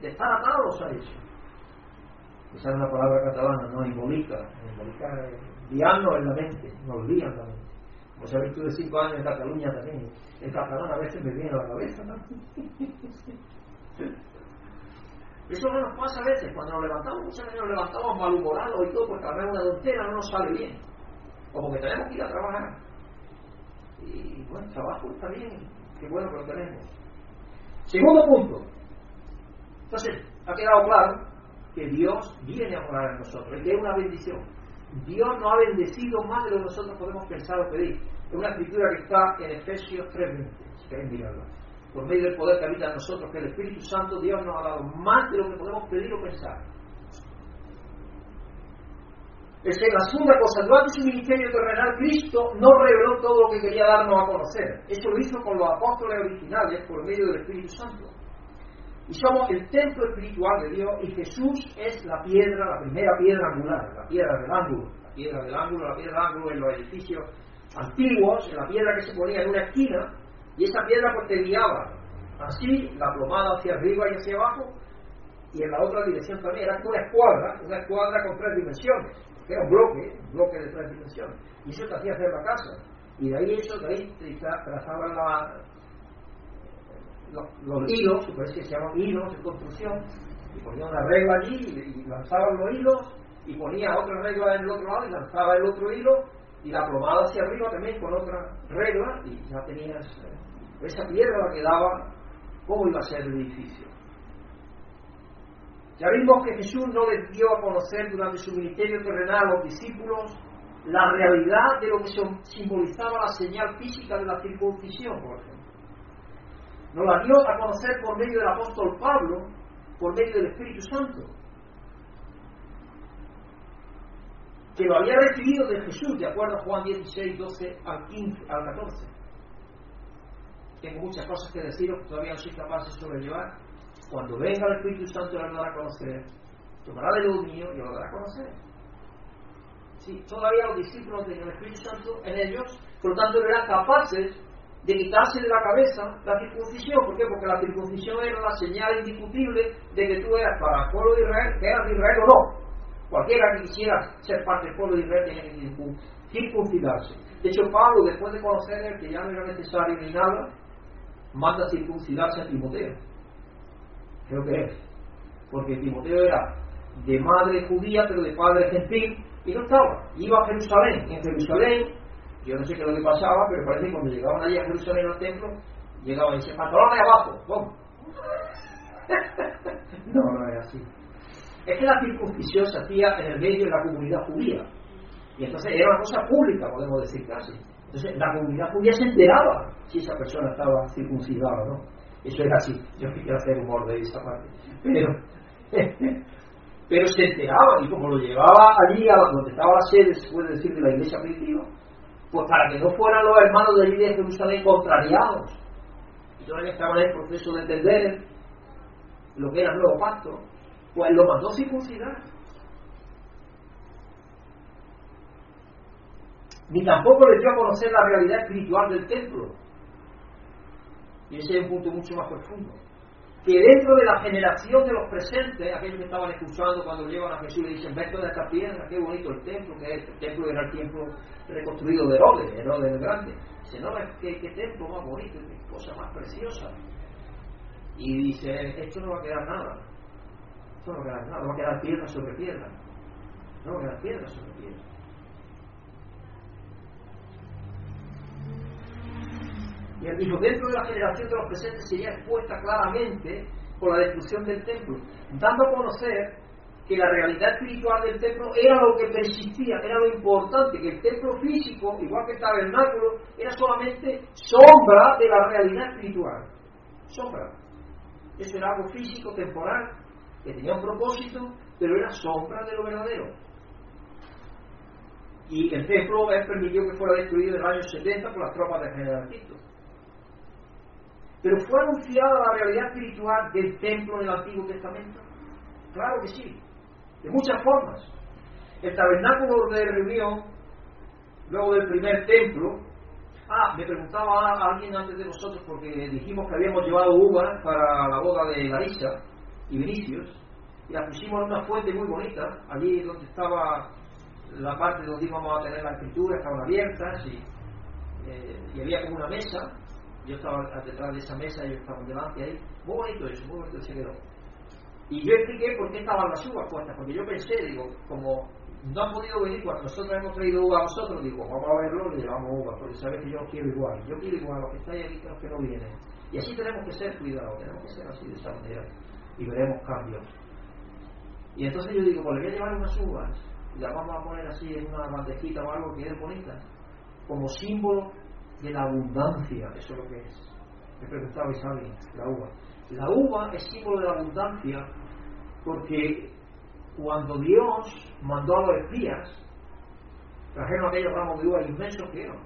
de, estar atados a eso. Es una palabra catalana, no embolica. Embolica liarnos en la mente, nos lían la mente. Como sabéis tú de cinco años en Cataluña también. El catalán a veces me viene a la cabeza también. Eso no nos pasa a veces, cuando nos levantamos, muchas veces nos levantamos malhumorados y todo, porque a una doncella no nos sale bien. Como que tenemos que ir a trabajar. Y bueno, trabajo está bien, qué bueno que lo tenemos. Segundo punto. Entonces, ha quedado claro que Dios viene a morar en nosotros y es una bendición. Dios nos ha bendecido más de lo que nosotros podemos pensar o pedir. Es una escritura que está en Efesios 3.20, si queréis mirarla. Por medio del poder que habita en nosotros, que el Espíritu Santo, Dios nos ha dado más de lo que podemos pedir o pensar. Es que la segunda cosa, durante su ministerio terrenal, Cristo no reveló todo lo que quería darnos a conocer. Eso lo hizo con los apóstoles originales por medio del Espíritu Santo. Y somos el templo espiritual de Dios y Jesús es la piedra, la primera piedra angular, la piedra del ángulo. La piedra del ángulo, la piedra del ángulo en los edificios antiguos, en la piedra que se ponía en una esquina, y esa piedra pues te guiaba así, la plomada hacia arriba y hacia abajo, y en la otra dirección también. Era una escuadra, una escuadra con tres dimensiones era un bloque, un bloque de tres dimensiones. Y eso te hacía hacer la casa. Y de ahí eso, de ahí trazaban la, los, hilos, por eso que se llaman hilos de construcción, y ponía una regla allí y, lanzaban los hilos, y ponía otra regla en el otro lado y lanzaba el otro hilo, y la plomada hacia arriba también con otra regla, y ya tenías eh, esa piedra que daba cómo iba a ser el edificio. Ya vimos que Jesús no les dio a conocer durante su ministerio terrenal a los discípulos la realidad de lo que simbolizaba la señal física de la circuncisión, por ejemplo. Nos la dio a conocer por medio del apóstol Pablo, por medio del Espíritu Santo, que lo había recibido de Jesús, de acuerdo a Juan 16, 12 al, 15, al 14. Tengo muchas cosas que deciros que todavía no soy capaz de sobrellevar, cuando venga el Espíritu Santo, lo dará a conocer. Tomará de lo mío y lo dará a conocer. Sí, todavía los discípulos tenían el Espíritu Santo en ellos, por lo tanto eran capaces de quitarse de la cabeza la circuncisión. ¿Por qué? Porque la circuncisión era la señal indiscutible de que tú eras para el pueblo de Israel, que eras de Israel o no. Cualquiera que quisiera ser parte del pueblo de Israel tenía que circuncidarse. De hecho, Pablo, después de conocer que ya no era necesario ni nada, manda circuncidarse a Timoteo creo que es, porque Timoteo era de madre judía pero de padre gentil y no estaba, iba a Jerusalén, en Jerusalén, yo no sé qué es lo que pasaba, pero parece que cuando llegaban allí a Jerusalén al templo, llegaban y decían, pantalón de abajo, ¿cómo? no, no es así. Es que la circuncisión se hacía en el medio de la comunidad judía. Y entonces era una cosa pública, podemos decir casi. Entonces la comunidad judía se enteraba si esa persona estaba circuncidada o no. Eso era así. Yo quisiera hacer humor de esa parte. Pero, pero se enteraba y como lo llevaba allí a donde estaba la sede, se puede decir, de la iglesia primitiva, pues para que no fueran los hermanos de allí de Jerusalén contrariados. Y todavía estaban en el proceso de entender lo que era el nuevo pacto, pues lo mandó circuncidar. Ni tampoco les dio a conocer la realidad espiritual del templo. Y ese es un punto mucho más profundo. Que dentro de la generación de los presentes, aquellos que estaban escuchando cuando llegan a Jesús le dicen, ven toda esta piedra, qué bonito el templo que es. El templo era el templo reconstruido de Herodes, Herodes el Grande. Dice, no, qué, qué templo más bonito, qué cosa más preciosa. Y dice, esto no va a quedar nada. Esto no va a quedar nada, va a quedar piedra sobre piedra. No va a quedar piedra sobre piedra. Y él dijo, dentro de la generación de los presentes sería expuesta claramente por la destrucción del templo, dando a conocer que la realidad espiritual del templo era lo que persistía, era lo importante, que el templo físico, igual que el tabernáculo, era solamente sombra de la realidad espiritual. Sombra. Eso era algo físico, temporal, que tenía un propósito, pero era sombra de lo verdadero. Y el templo él permitió que fuera destruido en el año 70 por las tropas de General Tito. Pero fue anunciada la realidad espiritual del templo en el Antiguo Testamento. Claro que sí, de muchas formas. El tabernáculo de reunión, luego del primer templo, Ah, me preguntaba alguien antes de nosotros porque dijimos que habíamos llevado uvas para la boda de Larissa y Vinicius y las pusimos en una fuente muy bonita, allí donde estaba la parte donde íbamos a tener la escritura, estaban abiertas y, eh, y había como una mesa, yo estaba detrás de esa mesa y ellos estaban delante ahí, muy bonito eso, muy bonito se quedó. Y yo expliqué por qué estaban las uvas puestas, porque yo pensé, digo, como no han podido venir cuando nosotros hemos traído uva a vosotros, digo, vamos a verlo, le llevamos uva, porque sabes que yo quiero igual, yo quiero igual a los que estáis aquí que los que no vienen. Y así tenemos que ser cuidados, tenemos que ser así de esa manera, y veremos cambios. Y entonces yo digo, pues le voy a llevar unas uvas, y las vamos a poner así en una bandejita o algo que es bonita, como símbolo de la abundancia, eso es lo que es. Me preguntaba Isabel, la uva. La uva es símbolo de la abundancia porque cuando Dios mandó a los espías, trajeron aquellos ramos de uva inmensos que eran.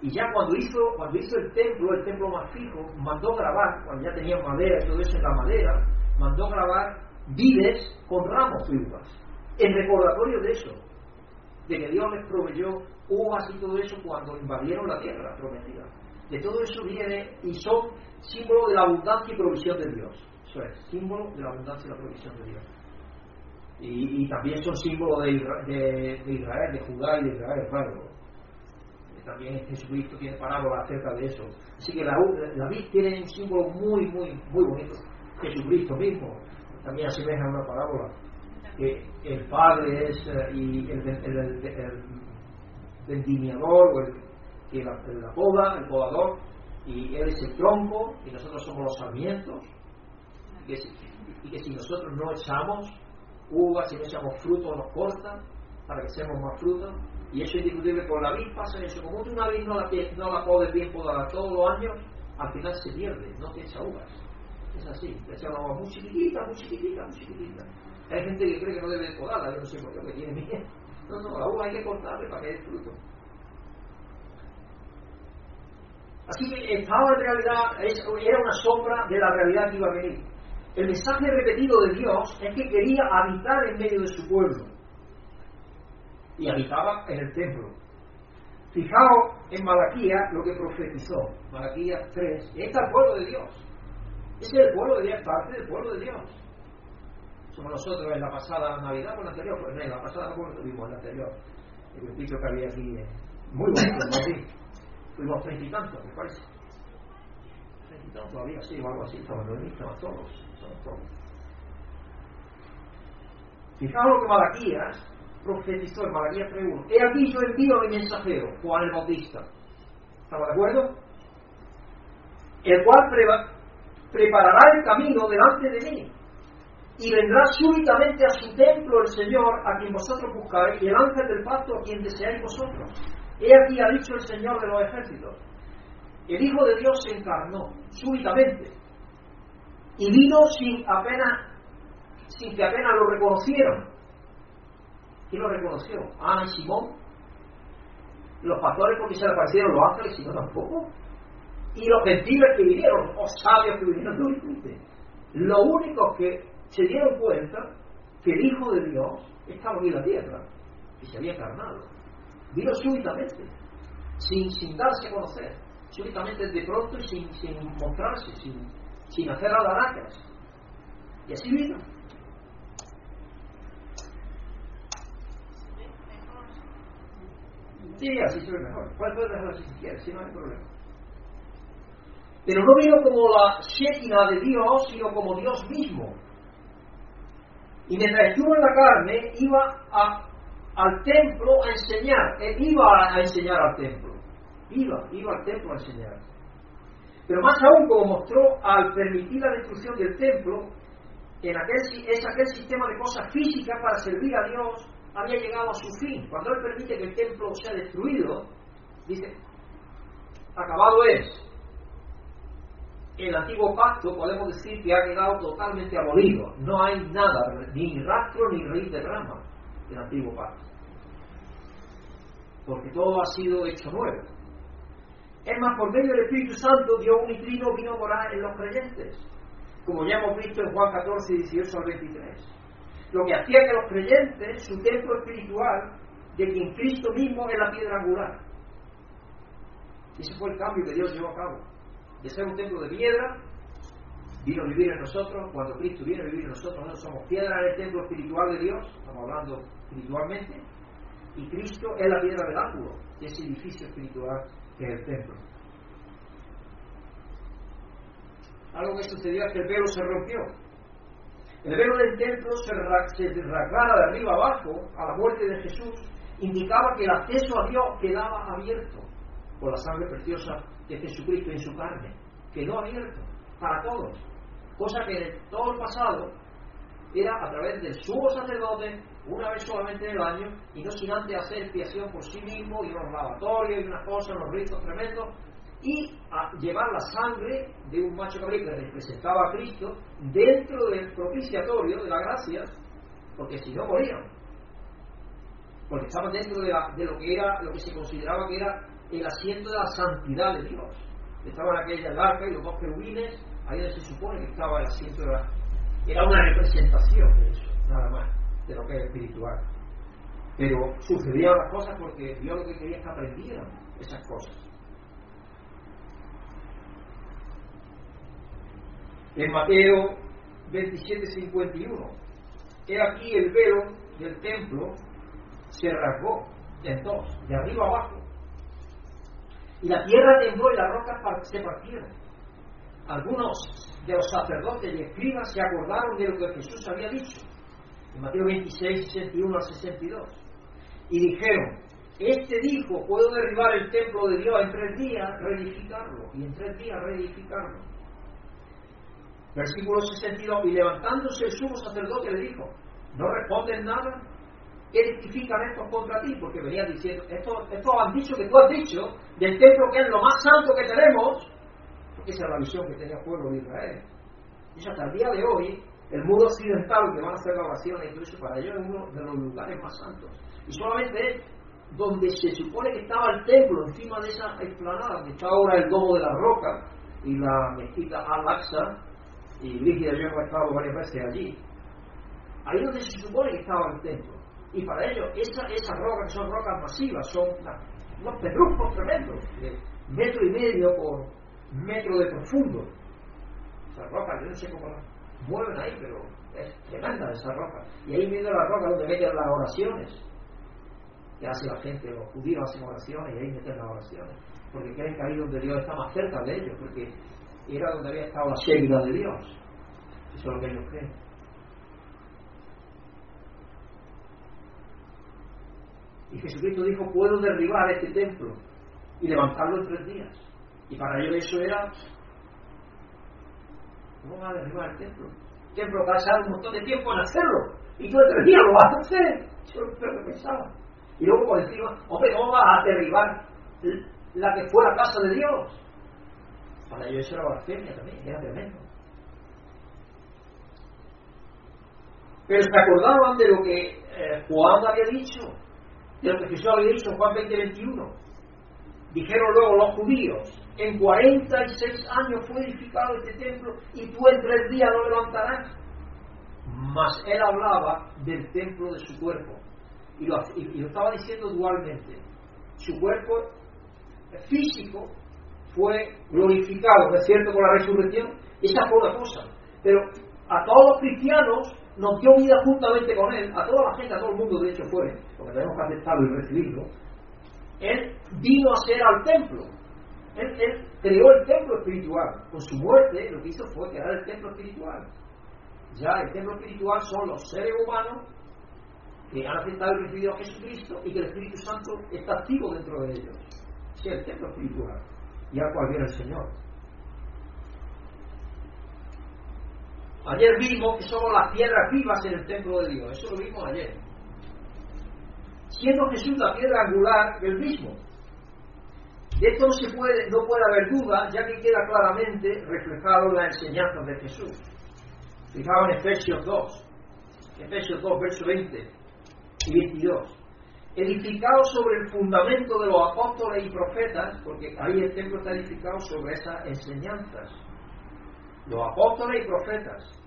Y ya cuando hizo, cuando hizo el templo, el templo más fijo, mandó grabar, cuando ya tenían madera y todo eso en la madera, mandó grabar vides con ramos de uvas, en recordatorio de eso, de que Dios les proveyó uvas y todo eso cuando invadieron la tierra prometida. De todo eso viene y son símbolo de la abundancia y provisión de Dios. Eso es, símbolo de la abundancia y la provisión de Dios. Y, y también son símbolos de, de, de, Israel, de Judá y de Israel, claro. También Jesucristo tiene parábolas acerca de eso. Así que la, la vid tiene un símbolo muy, muy, muy bonito. Jesucristo mismo también asemeja una parábola. Que el Padre es eh, y el, el, el, el vendimiador, o el, que la, la poda, el podador, y Él es el tronco, y nosotros somos los sarmientos, y que, y que si nosotros no echamos uvas, si no echamos fruto nos corta para que seamos más frutos. Y eso es indiscutible con la vid pasa eso. Como tú una vid no la, no la podes bien podar todos los años, al final se pierde, no te echa uvas. Es así, te echa una uva muy chiquitita, muy chiquitita, muy chiquitita. Hay gente que cree que no debe podarla, yo no sé por qué, porque tiene miedo. No, no, la hay que cortarle para que dé fruto. Así que estaba en realidad, era una sombra de la realidad que iba a venir. El mensaje repetido de Dios es que quería habitar en medio de su pueblo. Y habitaba en el templo. Fijaos en Malaquía lo que profetizó. Malaquía 3. Este es el pueblo de Dios. Ese es el pueblo de Dios, parte del pueblo de Dios. Somos nosotros en la pasada Navidad o en la anterior. Pues no, en la pasada no tuvimos en la anterior. El grupito que había aquí. Eh, muy bonito, ¿no? Fuimos treinta y tantos, me parece. Treinta y tantos todavía, sí, o algo así. Estaban reunidos, estaban todos. Fijaos lo que Malaquías profetizó en Malaquías 3.1. He aquí yo envío a mi mensajero, Juan el Bautista. ¿Estamos de acuerdo? El cual preparará el camino delante de mí. Y vendrá súbitamente a su templo el Señor a quien vosotros buscáis y el ángel del pacto a quien deseáis vosotros. He aquí ha dicho el Señor de los ejércitos. El Hijo de Dios se encarnó súbitamente y vino sin apenas sin que apenas lo reconocieron. ¿Quién lo reconoció? Ana y Simón. Los pastores porque se le aparecieron los ángeles y no tampoco. Y los gentiles que vinieron, los sabios que vinieron, no Lo único que se dieron cuenta que el Hijo de Dios estaba en la tierra y se había encarnado. Vino súbitamente, sin, sin darse a conocer, súbitamente de pronto y sin, sin mostrarse, sin, sin hacer alarancas. Y así vino. Sí, así se ve mejor. ¿Cuál puede dejarlo así si quieres? Si no hay problema. Pero no vino como la Shekinah de Dios, sino como Dios mismo. Y mientras estuvo en la carne, iba al templo a enseñar. Él iba a enseñar al templo. Iba, iba al templo a enseñar. Pero más aún, como mostró al permitir la destrucción del templo, en aquel, es aquel sistema de cosas físicas para servir a Dios había llegado a su fin. Cuando Él permite que el templo sea destruido, dice, acabado es. El antiguo pacto podemos decir que ha quedado totalmente abolido. No hay nada, ni rastro ni raíz de rama del antiguo pacto. Porque todo ha sido hecho nuevo. Es más, por medio del Espíritu Santo, Dios unitrino vino a morar en los creyentes, como ya hemos visto en Juan 14, 18 al 23 lo que hacía que los creyentes, su templo espiritual, de quien Cristo mismo es la piedra angular. Ese fue el cambio que Dios llevó a cabo. De ser un templo de piedra, vino a vivir en nosotros. Cuando Cristo viene a vivir en nosotros, nosotros somos piedra en el templo espiritual de Dios, estamos hablando espiritualmente, y Cristo es la piedra del ángulo de ese edificio espiritual que es el templo. Algo que sucedió es que el velo se rompió. El velo del templo se, rasgara de arriba abajo a la muerte de Jesús, indicaba que el acceso a Dios quedaba abierto por la sangre preciosa de Jesucristo en su carne. Quedó abierto para todos. Cosa que en todo el pasado era a través del sumo sacerdote, una vez solamente en el año, y no sin antes hacer expiación por sí mismo, y unos lavatorios y unas cosas, unos ritos tremendos, y llevar la sangre de un macho cabrío que representaba a Cristo dentro del propiciatorio de la gracia, porque si no morían. Porque estaban dentro de, lo que era, lo que se consideraba que era el asiento de la santidad de Dios. Estaban aquellas arca y los dos querubines, ahí se supone que estaba el asiento de la. Era una representación de eso, nada más, de lo que es espiritual. Pero sucedían las cosas porque Dios lo que quería es que aprendieran esas cosas. en Mateo 27, 51. He aquí el velo del templo se rasgó en dos, de arriba abajo. Y la tierra tembló y las rocas se partieron. Algunos de los sacerdotes y escribas se acordaron de lo que Jesús había dicho. En Mateo 26, 61 al 62. Y dijeron, este dijo, puedo derribar el templo de Dios en tres días, reedificarlo, y en tres días reedificarlo. Versículo 62. Y levantándose el sumo sacerdote le dijo, ¿no responden nada? ¿Qué testifican estos contra ti? Porque venían diciendo, estos, esto han dicho que tú has dicho del templo que es lo más santo que tenemos, porque esa es la visión que tenía el pueblo de Israel. Y hasta el día de hoy, el muro occidental que van a hacer la oración, incluso para ellos es uno de los lugares más santos. Y solamente es donde se supone que estaba el templo, encima de esa explanada, donde está ahora el domo de la roca y la mezquita al-Aqsa, y Lígida yo hemos estado varias veces allí. Ahí donde se supone que estaba el templo. Y para ello, esas esa rocas son rocas masivas, son unos pedruscos tremendos, de metro y medio por metro de profundo. Esas rocas, yo no sé cómo las mueven ahí, pero es tremenda esa roca. Y ahí viendo la roca donde meten las oraciones, que hace la gente, los judíos hacen oraciones y ahí meten las oraciones, porque creen que ahí donde Dios está más cerca de ellos, porque era donde había estado la seguridad de Dios. Eso es lo que ellos creen. Y Jesucristo dijo, puedo derribar este templo y levantarlo en tres días. Y para ellos eso era, ¿cómo va a derribar el templo? El templo va a un montón de tiempo en hacerlo. Y tú en tres días lo vas a hacer. Eso es lo que pensaba. Y luego por encima, hombre, ¿cómo vas a derribar la que fue la casa de Dios? Para ellos eso era blasfemia también, era tremendo. Pero se acordaban de lo que eh, Juan había dicho, de lo que Jesús había dicho en Juan 20, 21. Dijeron luego los judíos, en 46 años fue edificado este templo y tú en tres días lo levantarás. Mas él hablaba del templo de su cuerpo y lo, estaba diciendo dualmente. Su cuerpo físico fue glorificado, ¿no es cierto?, con la resurrección. Esa fue una cosa. Pero a todos los cristianos nos dio vida juntamente con Él, a toda la gente, a todo el mundo, de hecho fue, porque tenemos que aceptarlo y recibirlo. Él vino a ser al templo. Él, creó el templo espiritual. Con su muerte lo que hizo fue crear el templo espiritual. Ya el templo espiritual son los seres humanos que han aceptado y recibido a Jesucristo y que el Espíritu Santo está activo dentro de ellos. Sí, el templo espiritual. Y al cual viene el Señor. Ayer vimos que somos las piedras vivas en el templo de Dios. Eso lo vimos ayer. Siendo Jesús la piedra angular del mismo. De esto no se puede, no puede haber duda, ya que queda claramente reflejado en las enseñanzas de Jesús. Fijaos en Efesios 2, Efesios 2, verso 20 y 22. Edificado sobre el fundamento de los apóstoles y profetas, porque ahí el templo está edificado sobre esas enseñanzas. Los apóstoles y profetas.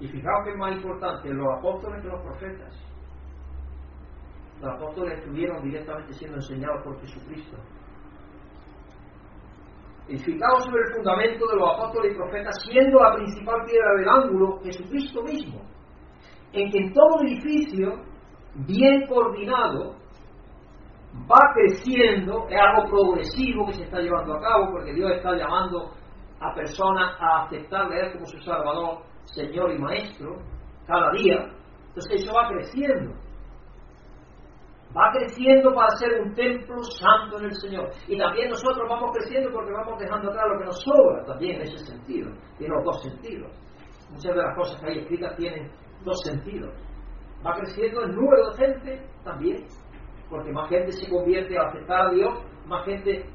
Y fijaos que es más importante, los apóstoles que los profetas. Los apóstoles estuvieron directamente siendo enseñados por Jesucristo. Edificados sobre el fundamento de los apóstoles y profetas, siendo la principal piedra del ángulo Jesucristo mismo, en que todo edificio, bien coordinado, va creciendo, es algo progresivo que se está llevando a cabo, porque Dios está llamando a personas a aceptarle a Él como su Salvador, Señor y Maestro, cada día. Entonces eso va creciendo. Va creciendo para ser un templo santo en el Señor. Y también nosotros vamos creciendo porque vamos dejando atrás lo que nos sobra también en ese sentido. Tiene los dos sentidos. Muchas de las cosas que hay escritas tienen dos sentidos. Va creciendo el número de gente también, porque más gente se convierte a aceptar a Dios, más gente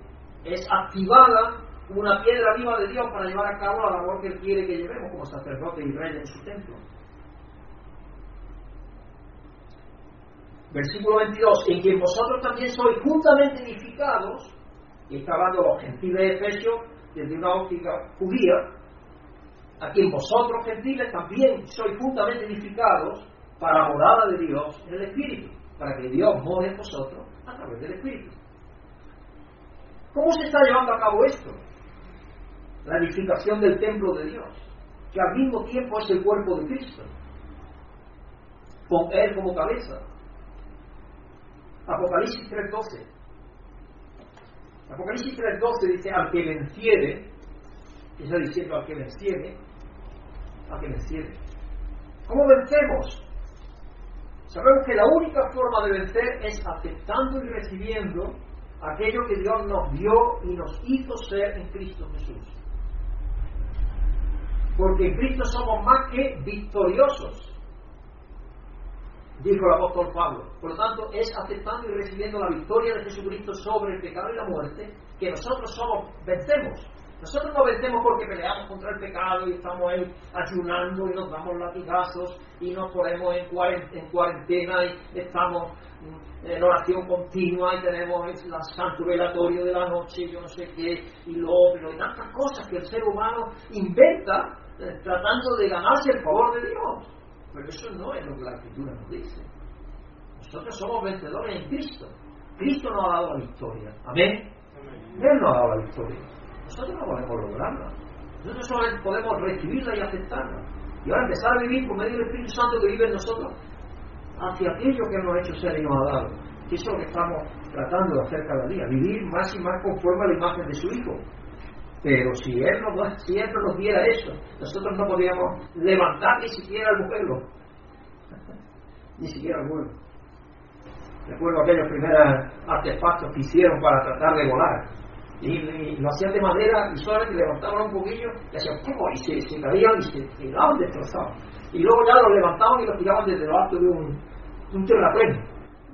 es activada una piedra viva de Dios para llevar a cabo la labor que Él quiere que llevemos como sacerdote y rey en su templo. Versículo 22, en quien vosotros también sois juntamente edificados, y está hablando los gentiles de Efesios desde una óptica judía, a quien vosotros gentiles también sois juntamente edificados para morada de Dios en el Espíritu, para que Dios more en vosotros a través del Espíritu. ¿Cómo se está llevando a cabo esto? La edificación del templo de Dios, que al mismo tiempo es el cuerpo de Cristo, con Él como cabeza. Apocalipsis 3.12. Apocalipsis 3.12 dice, al que venciere, está diciendo al que venciere, al que venciere. ¿Cómo vencemos? Sabemos que la única forma de vencer es aceptando y recibiendo aquello que Dios nos dio y nos hizo ser en Cristo Jesús. Porque en Cristo somos más que victoriosos, dijo el apóstol Pablo. Por lo tanto, es aceptando y recibiendo la victoria de Jesucristo sobre el pecado y la muerte que nosotros somos, vencemos. Nosotros no vencemos porque peleamos contra el pecado y estamos ahí ayunando y nos damos latigazos y nos ponemos en cuarentena y estamos en oración continua y tenemos el santo velatorio de la noche y yo no sé qué y lo otro y tantas cosas que el ser humano inventa eh, tratando de ganarse el favor de Dios. Pero eso no es lo que la Escritura nos dice. Nosotros somos vencedores en Cristo. Cristo nos ha dado la victoria. Amén. Él nos ha dado la victoria. Nosotros no podemos lograrla. Nosotros solamente podemos recibirla y aceptarla. Y ahora empezar a vivir por medio del Espíritu Santo que vive en nosotros hacia aquello que nos ha hecho ser y nos ha dado. Eso es lo que estamos tratando de hacer cada día. Vivir más y más conforme a la imagen de su Hijo. Pero si él, no, si él no nos diera eso, nosotros no podríamos levantar ni siquiera el vuelo. ni siquiera el vuelo. Recuerdo aquellos primeros artefactos que hicieron para tratar de volar. Y, lo hacían de madera y solamente levantaban un poquillo y hacían ¡pum! y se, caían y se tiraban destrozados. Y luego ya lo levantaban y lo tiraban desde lo alto de un, un terrapleno.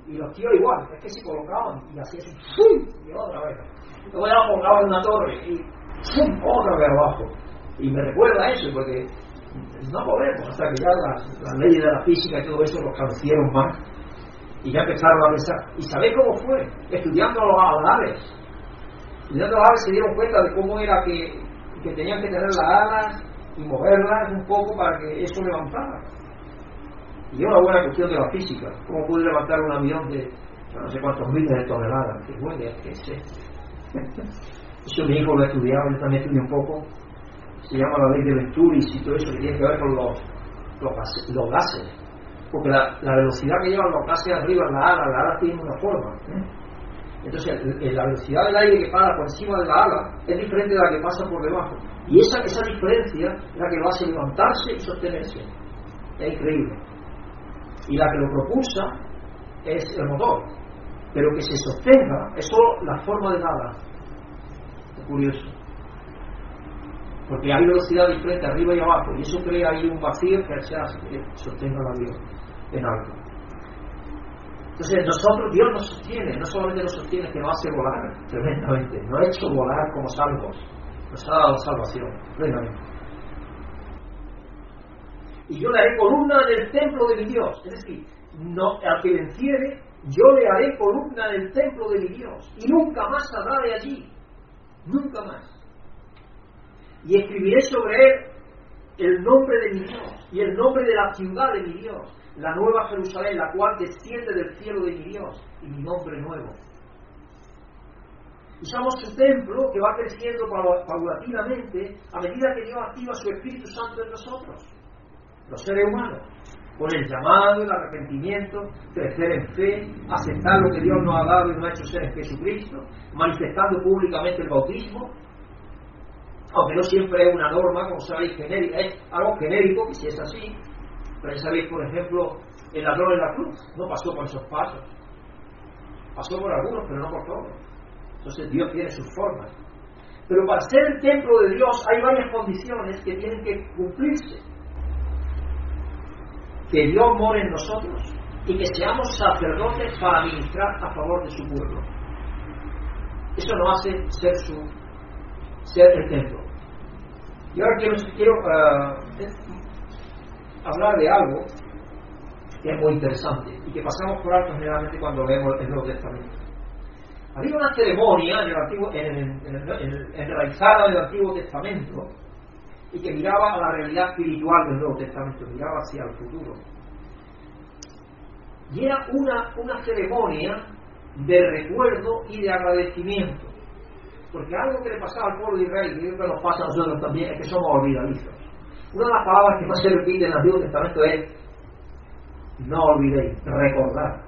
Y los tíos igual, es que se colocaban y hacían ¡fum! y otra vez. Luego ya lo colocaban en una torre y ¡fum! otra vez abajo. Y me recuerda eso, porque no podemos, hasta que ya las, leyes de la física y todo eso los conocieron más. Y ya empezaron a pensar. ¿Y sabéis cómo fue? Estudiando los aves. A las aves se dieron cuenta de cómo era que, que tenían que tener las alas y moverlas un poco para que eso levantara. Y es una buena cuestión de la física. ¿Cómo puede levantar un avión de no sé cuántos miles de toneladas? Que bueno, que es Eso mi hijo lo ha estudiado, yo también estudié un poco. Se llama la ley de Venturis y todo eso que tiene que ver con los, los, gases. Porque la, velocidad que llevan los gases arriba la ala, la ala tiene una forma. ¿eh? Entonces, la velocidad del aire que pasa por encima de la ala es diferente de la que pasa por debajo. Y esa, esa diferencia es la que lo hace levantarse y sostenerse. Es increíble y la que lo propulsa es el motor. Pero que se sostenga es solo la forma de nada. Es curioso. Porque hay velocidad diferente arriba y abajo y eso crea ahí un vacío que que sostenga el avión en algo. Entonces nosotros, Dios nos sostiene, no solamente nos sostiene, que nos hace volar tremendamente, nos ha hecho volar como salvos, nos ha dado salvación plenamente y yo le haré columna en el templo de mi Dios. Es decir, no, al que venciere, yo le haré columna en el templo de mi Dios. Y nunca más saldrá de allí. Nunca más. Y escribiré sobre él el nombre de mi Dios y el nombre de la ciudad de mi Dios, la nueva Jerusalén, la cual desciende del cielo de mi Dios, y mi nombre nuevo. Y somos su templo que va creciendo paulatinamente a medida que Dios activa su Espíritu Santo en nosotros los seres humanos, con el llamado, el arrepentimiento, crecer en fe, aceptar lo que Dios nos ha dado y nos ha hecho ser en Jesucristo, manifestando públicamente el bautismo, aunque no siempre es una norma, como sabéis, genérica, es algo genérico, que si es así, sabéis, por ejemplo, el ladrón en la cruz no pasó por esos pasos, pasó por algunos, pero no por todos. Entonces Dios tiene sus formas. Pero para ser el templo de Dios hay varias condiciones que tienen que cumplirse que Dios more en nosotros y que seamos sacerdotes para ministrar a favor de su pueblo. Eso nos hace ser su ser el templo. Y ahora quiero, quiero uh, hablar de algo que es muy interesante y que pasamos por alto generalmente cuando leemos el Nuevo Testamento. Había una ceremonia en el Antiguo, en, realizada en el Antiguo Testamento y que miraba a la realidad espiritual del Nuevo Testamento, miraba hacia el futuro. Y era una, una ceremonia de recuerdo y de agradecimiento. Porque algo que le pasaba al pueblo de Israel, y que nos pasa a nosotros también, es que somos olvidadizos. Una de las palabras que más se repite en el Antiguo Testamento es no olvidéis, recordar.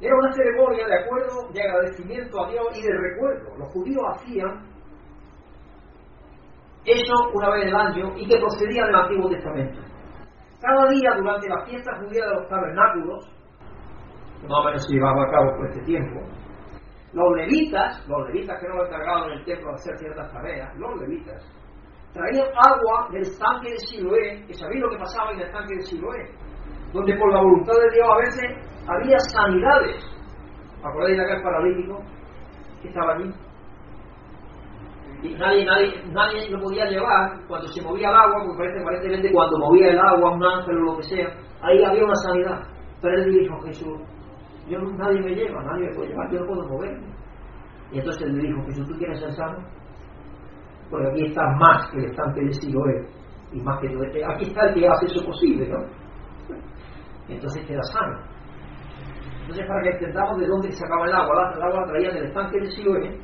Era una ceremonia de acuerdo, de agradecimiento a Dios y de recuerdo. Los judíos hacían eso una vez al año y que procedía del Antiguo Testamento. Cada día durante la fiesta judía de los tabernáculos, más o menos se llevaba a cabo por este tiempo, los levitas, los levitas que no lo encargaban en el templo de hacer ciertas tareas, los levitas, traían agua del estanque de Siloé, que sabéis lo que pasaba en el estanque de Siloé, donde por la voluntad de Dios a veces había sanidades. ¿Acordáis de aquel paralítico que estaba allí? y nadie, nadie, nadie lo podía llevar cuando se movía el agua, porque parece, aparentemente cuando movía el agua un ángel o lo que sea, ahí había una sanidad. Pero él dijo, Jesús, yo, nadie me lleva, nadie me puede llevar, yo no puedo moverme. Y entonces le dijo, Jesús, ¿tú quieres ser sano? Porque aquí está más que el estante de Siloé, y más que aquí está el que hace eso posible, ¿no? entonces queda sano. Entonces, para que entendamos de dónde sacaba el agua, el agua la traía del estanque de Siloé,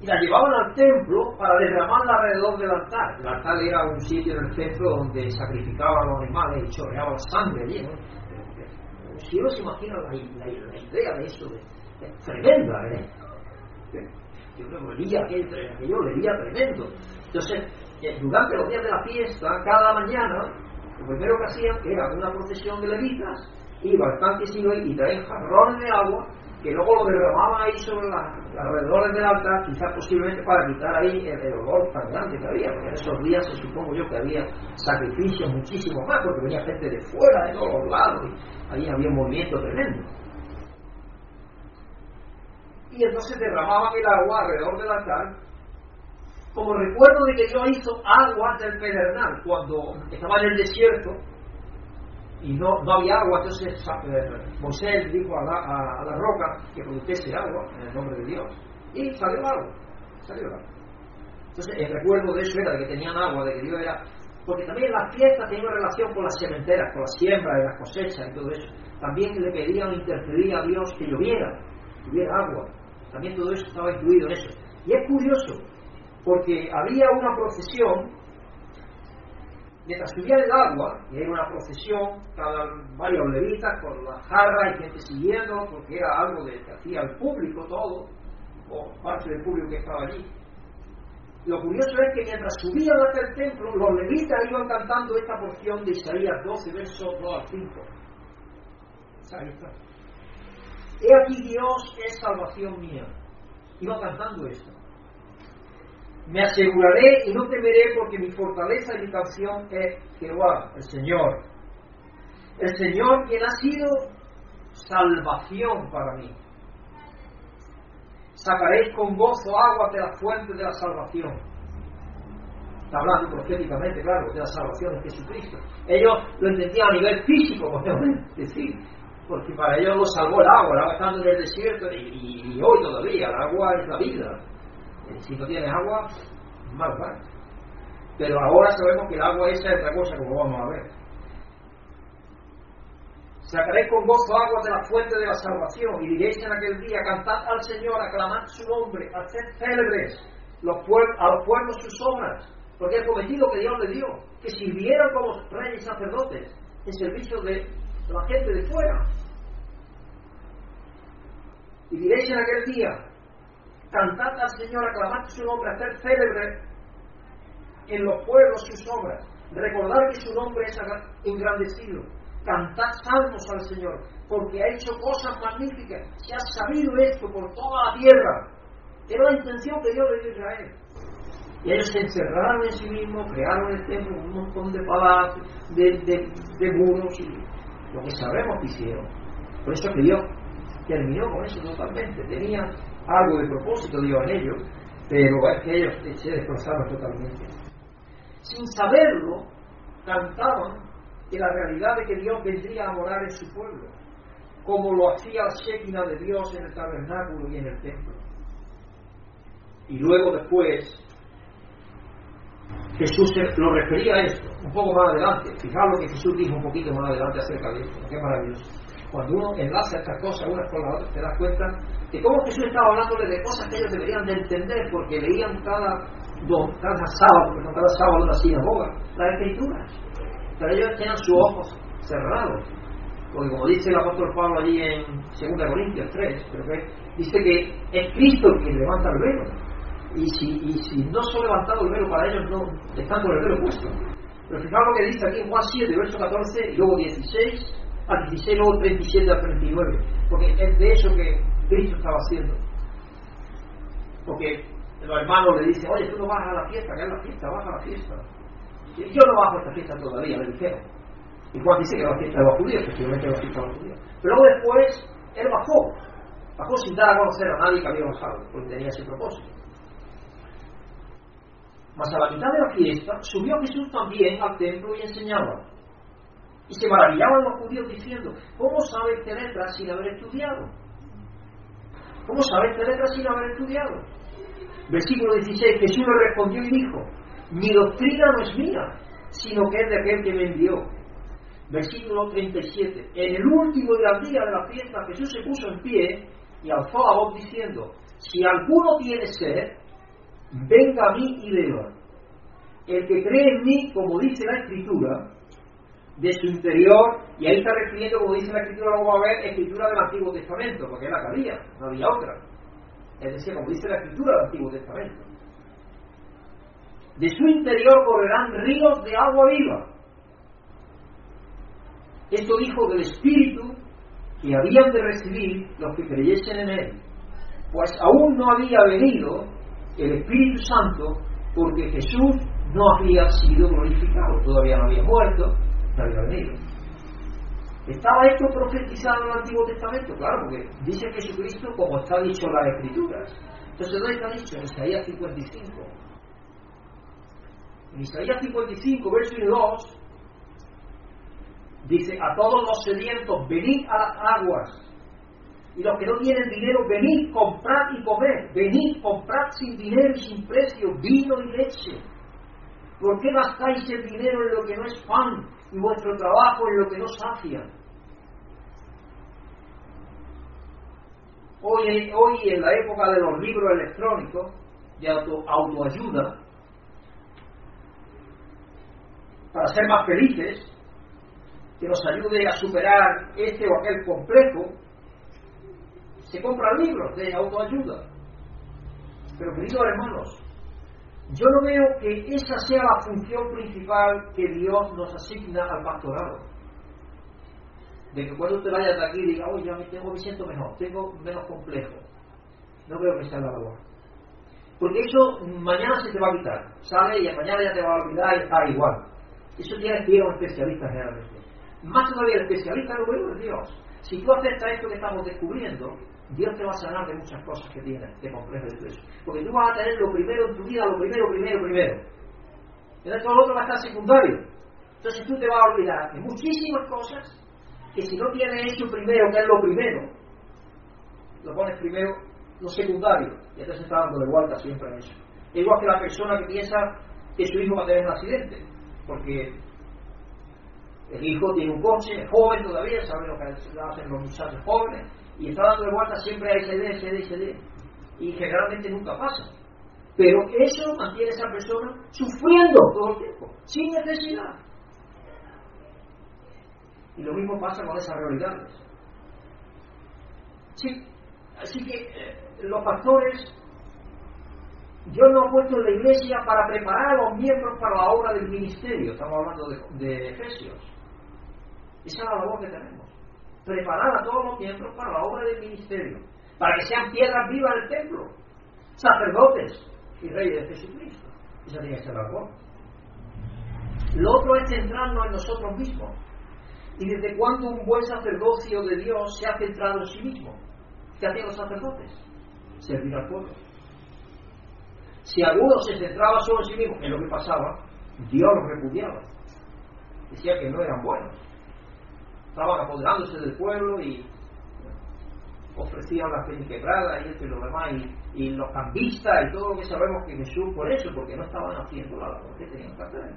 y la llevaban al templo para derramarla alrededor del altar. El altar era un sitio en el templo donde sacrificaban los animales y chorreaban sangre allí. Si uno se imagina la, idea de eso, es tremenda, ¿eh? Yo me leía aquello, leía tremendo. Entonces, durante los días de la fiesta, cada mañana, lo primero que hacían era una procesión de levitas, iba al tanque y traían jarrones de agua que luego lo derramaban ahí sobre los alrededores del altar, quizás posiblemente para quitar ahí el, olor tan grande que había, porque en esos días se supongo yo que había sacrificios muchísimo más, porque venía gente de fuera, de todos lados, y ahí había un movimiento tremendo. Y entonces derramaban el agua alrededor del altar, como recuerdo de que Dios hizo agua del pedernal cuando estaba en el desierto y no, no había agua, entonces eh, Moisés dijo a la, a, la, roca que produjese agua en el nombre de Dios y salió agua, salió agua. Entonces el recuerdo de eso era de que tenían agua, de que Dios era... Porque también las fiestas tenían una relación con las sementeras, con las siembras y las cosechas y todo eso. También le pedían, intercedía a Dios que lloviera, que hubiera agua. También todo eso estaba incluido en eso. Y es curioso, porque había una procesión mientras subía el agua, y era una procesión, cada varios levitas con la jarra y gente siguiendo, porque era algo de, que hacía el público todo, o parte del público que estaba allí. Lo curioso es que mientras subían hasta el templo, los levitas iban cantando esta porción de Isaías 12, versos 2 al 5. He aquí Dios es salvación mía. Iban cantando esto. Me aseguraré y no temeré porque mi fortaleza y mi canción es Jehová, el Señor. El Señor quien ha sido salvación para mí. Sacaréis con gozo agua de la fuente de la salvación. Está hablando proféticamente, claro, de la salvación de Jesucristo. Ellos lo entendían a nivel físico, podemos decir, porque para ellos lo salvó el agua, el agua estando en el desierto y, hoy todavía, el agua es la vida si no tienes agua, mal va. Pero ahora sabemos que el agua esa es otra cosa, como vamos a ver. Sacaréis con gozo agua de la fuente de la salvación y diréis en aquel día, cantad al Señor, aclamad su nombre, haced célebres a los pueblos sus obras, porque el cometido que Dios le dio, que sirvieran como reyes y sacerdotes en servicio de la gente de fuera. Y diréis en aquel día, Cantad al Señor, aclamad su nombre, hacer célebre en los pueblos sus obras. Recordad que su nombre es engrandecido. Cantad salmos al Señor, porque ha hecho cosas magníficas. Se ha sabido esto por toda la tierra. Era la intención que Dios le dio a Israel. Y ellos se encerraron en sí mismos, crearon el templo, un montón de palacios, de, de, muros, y lo que sabemos que hicieron. Por eso que Dios terminó con eso totalmente. Tenía algo de propósito Dios en ellos, pero es que ellos se desplazaron totalmente. Sin saberlo, cantaban que la realidad de que Dios vendría a morar en su pueblo, como lo hacía la Shekinah de Dios en el tabernáculo y en el templo. Y luego después, Jesús lo refería a esto, un poco más adelante. Fijaos lo que Jesús dijo un poquito más adelante acerca de esto, qué maravilloso cuando uno enlaza estas cosas unas con las otras, te das cuenta de cómo Jesús estaba hablándole de cosas que ellos deberían de entender, porque leían cada, cada sábado, cada sábado la sinagoga, las escrituras. Pero ellos tenían sus ojos cerrados. Porque como dice el apóstol Pablo allí en 2 Corintios 3, pero que dice que es Cristo quien levanta el velo. Y si, y si no son levantado el velo para ellos, no están con el velo puesto. Pero fijaos lo que dice aquí en Juan 7, verso 14 y luego 16 al 16, luego 37 al 39, porque es de eso que Cristo estaba haciendo. Porque los hermanos le dicen, oye, tú no vas a la fiesta, que es la fiesta, vas a la fiesta. Y yo no bajo a esta fiesta todavía, le dijeron. Y Juan dice que era la fiesta de los judíos, efectivamente era la fiesta de los judíos. Pero luego después, él bajó, bajó sin dar a conocer a nadie que había bajado, porque tenía ese propósito. Mas a la mitad de la fiesta subió Jesús también al templo y enseñaba. Y se maravillaban los judíos diciendo, ¿cómo sabes tener letras sin haber estudiado? ¿Cómo sabes tener letras sin haber estudiado? Versículo 16, Jesús le respondió y dijo, mi doctrina no es mía, sino que es de aquel que me envió. Versículo 37, en el último día de la fiesta Jesús se puso en pie y alzó la voz diciendo, si alguno tiene sed, venga a mí y beba. El que cree en mí, como dice la Escritura, de su interior, y ahí está refiriendo, como dice la escritura, vamos a ver, escritura del Antiguo Testamento, porque es la que había, no había otra. Es decir, como dice la escritura del Antiguo Testamento. De su interior correrán ríos de agua viva. Esto dijo del Espíritu que habían de recibir los que creyesen en Él, pues aún no había venido el Espíritu Santo porque Jesús no había sido glorificado, todavía no había muerto, no había venido. ¿Estaba esto profetizado en el Antiguo Testamento? Claro, porque dice Jesucristo como está dicho en las Escrituras. Entonces, ¿dónde está dicho? En Isaías 55. En Isaías 55, verso 2, dice, a todos los sedientos, venid a las aguas. Y los que no tienen dinero, venid, comprad y comed. Venid, comprad sin dinero y sin precio vino y leche. ¿Por qué gastáis el dinero en lo que no es pan y vuestro trabajo en lo que no sacia? Hoy, hoy en la época de los libros electrónicos de auto, autoayuda, para ser más felices, que nos ayude a superar este o aquel complejo, se compran libros de autoayuda. Pero queridos hermanos, yo no veo que esa sea la función principal que Dios nos asigna al pastorado. De que cuando usted vaya de aquí y diga, oye, ya me, tengo, me siento mejor, tengo menos complejo. No veo que sea la labor. Porque eso mañana se te va a quitar. Sale y mañana ya te va a olvidar y está igual. Eso tiene que ir a un especialista generalmente. Más todavía el especialista lo es Dios. Si tú aceptas esto que estamos descubriendo, Dios te va a sanar de muchas cosas que tienes, de complejo de todo eso. Porque tú vas a tener lo primero en tu vida, lo primero, primero, primero. Entonces todo lo otro va a estar secundario. Entonces tú te vas a olvidar de muchísimas cosas que si no tienes eso primero, que es lo primero, lo pones primero, lo secundario, y entonces está dando de vuelta siempre en eso. igual que la persona que piensa que su hijo va a tener un accidente, porque el hijo tiene un coche, es joven todavía, sabe lo que hacen los muchachos jóvenes, y está dando de vuelta siempre a SD, SD, SD. Y generalmente nunca pasa. Pero eso mantiene a esa persona sufriendo todo el tiempo, sin necesidad. Y lo mismo pasa con esas realidades. Sí, así que eh, los pastores, Dios nos ha puesto en la iglesia para preparar a los miembros para la obra del ministerio. Estamos hablando de, de Efesios. Esa es la labor que tenemos preparar a todos los miembros para la obra del ministerio, para que sean piedras vivas del templo, sacerdotes y reyes de Jesucristo. Esa tiene que ser la labor. Lo otro es centrarnos en nosotros mismos. ¿Y desde cuándo un buen sacerdocio de Dios se ha centrado en sí mismo? ¿Qué hacían los sacerdotes? Servir al pueblo. Si alguno se centraba solo en sí mismo, en lo que pasaba, Dios los repudiaba. Decía que no eran buenos estaban apoderándose del pueblo y ofrecían las quebradas y esto y lo demás, y, los cambistas y todo lo que sabemos que Jesús por eso, porque no estaban haciendo la labor que tenían que hacer.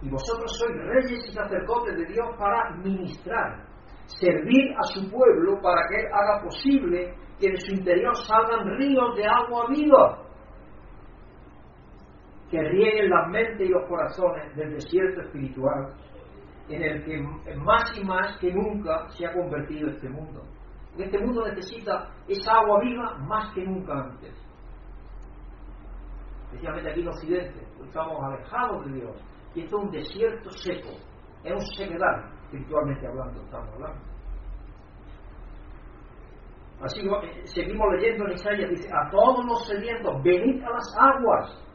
Y vosotros sois reyes y sacerdotes de Dios para ministrar, servir a su pueblo para que Él haga posible que de su interior salgan ríos de agua viva que rieguen las mentes y los corazones del desierto espiritual en el que más y más que nunca se ha convertido este mundo. Este mundo necesita esa agua viva más que nunca antes. Especialmente aquí en Occidente, estamos alejados de Dios. Y esto es un desierto seco, es un sequedad, espiritualmente hablando, estamos hablando. Así eh, seguimos leyendo en Isaías, dice, a todos los sedientos, venid a las aguas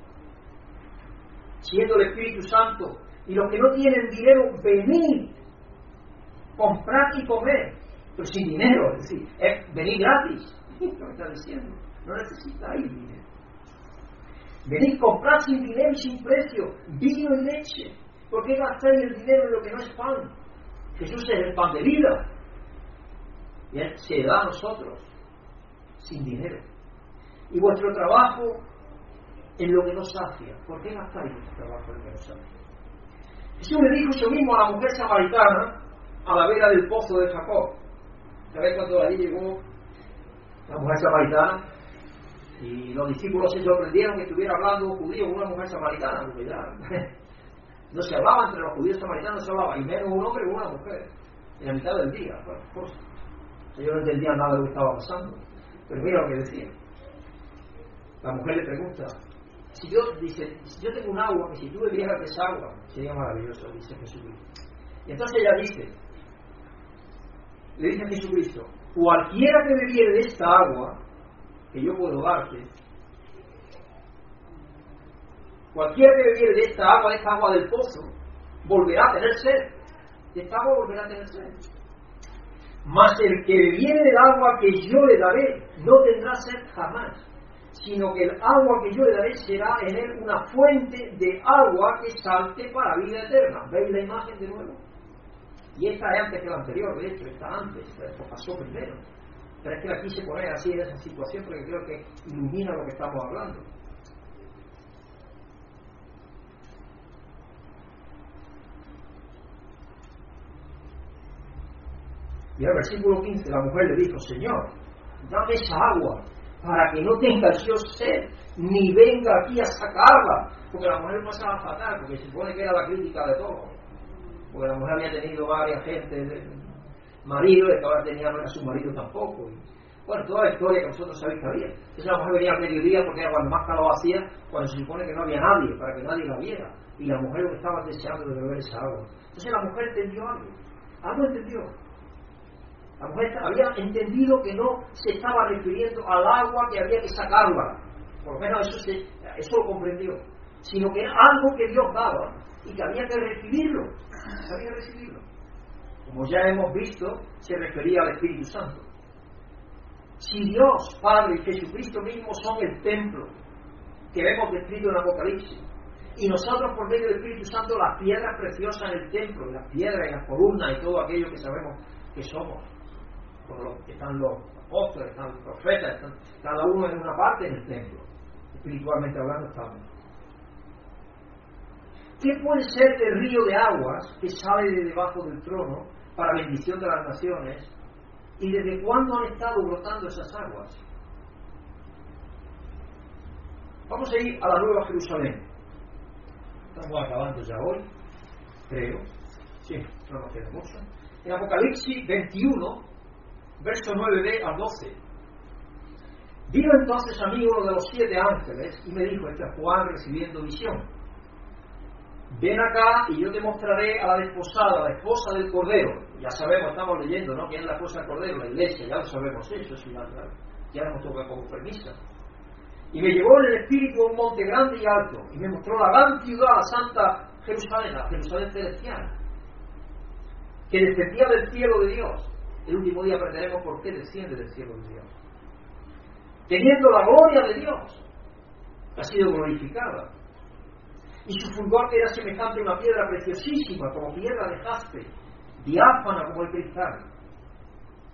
siendo el Espíritu Santo, y los que no tienen dinero, venid, comprad y comer, pero sin dinero, es decir, es venir gratis, lo está diciendo, no necesitáis dinero. Venid, comprad sin dinero y sin precio, vino y leche. ¿Por qué gastáis el dinero en lo que no es pan? Jesús es el pan de vida. Y Él se da a nosotros sin dinero. Y vuestro trabajo en lo que no sacia. ¿Por qué gastáis vuestro trabajo en lo que no sacia? Jesús le dijo eso mismo a la mujer samaritana a la vera del pozo de Jacob. ¿Sabéis cuando allí llegó la mujer samaritana? Y los discípulos se sorprendieron que estuviera hablando un judío con una mujer samaritana, no se hablaba entre los judíos samaritanos, se hablaba, y menos un hombre y una mujer, en la mitad del día. Bueno, pues, ellos no entendían nada de lo que estaba pasando, pero mira lo que decía. La mujer le pregunta, Si yo, dice, yo tengo un agua, que si tú bebieras esa agua, sería maravilloso, dice Jesucristo. Y entonces ella dice, le dice a Jesucristo, cualquiera que bebiere de esta agua, que yo puedo darte, cualquiera que bebiere de esta agua, de esta agua del pozo, volverá a tener sed. De esta agua volverá a tener sed. Mas el que bebiere del agua que yo le daré, no tendrá sed jamás sino que el agua que yo le daré será en él una fuente de agua que salte para vida eterna. ¿Veis la imagen de nuevo? Y esta es antes que la anterior, de hecho, está antes, esto pasó primero. Pero es que la quise poner así en esa situación porque creo que ilumina lo que estamos hablando. Y al versículo 15 la mujer le dijo, Señor, dame esa agua para que no tenga yo sed, ni venga aquí a sacarla, porque la mujer pasaba fatal, porque se supone que era la crítica de todo, porque la mujer había tenido varias gentes, de marido, y ahora tenía no era su marido tampoco. bueno, toda la historia que vosotros sabéis que había. Entonces la mujer venía al mediodía porque era cuando más calor hacía, cuando se supone que no había nadie, para que nadie la viera. Y la mujer lo estaba deseando de beber esa agua. Entonces la mujer entendió algo. Algo entendió había entendido que no se estaba refiriendo al agua que había que sacarla, por lo menos eso, se, eso lo comprendió, sino que era algo que Dios daba y que había que recibirlo, había que recibirlo. Como ya hemos visto, se refería al Espíritu Santo. Si Dios, Padre y Jesucristo mismo son el templo que vemos descrito en Apocalipsis, y nosotros por medio del Espíritu Santo las piedras preciosas en el templo, las piedras y las columnas y todo aquello que sabemos que somos, están los apóstoles, están los profetas, cada uno en una parte en el templo. Espiritualmente hablando estamos. ¿Qué puede ser el río de aguas que sale de debajo del trono para bendición de las naciones? ¿Y desde cuándo han estado brotando esas aguas? Vamos a ir a la Nueva Jerusalén. Estamos acabando ya hoy, creo. Sí, no nos queda mucho. En Apocalipsis 21, verso 9b al 12. Vino entonces a mí uno de los siete ángeles y me dijo, este es Juan recibiendo visión. Ven acá y yo te mostraré a la desposada, la esposa del Cordero. Ya sabemos, estamos leyendo, ¿no? ¿Quién es la esposa del Cordero? La iglesia, ya lo sabemos eso, eso ya, ya hemos tocado como permisa. Y me llevó en el espíritu a un monte grande y alto, y me mostró la gran ciudad, la santa Jerusalén, la Jerusalén celestial, que descendía del cielo de Dios el último día aprenderemos por qué desciende del cielo de Dios. Teniendo la gloria de Dios, ha sido glorificada. Y su fulgor era semejante a una piedra preciosísima, como piedra de jaspe, diáfana como el cristal.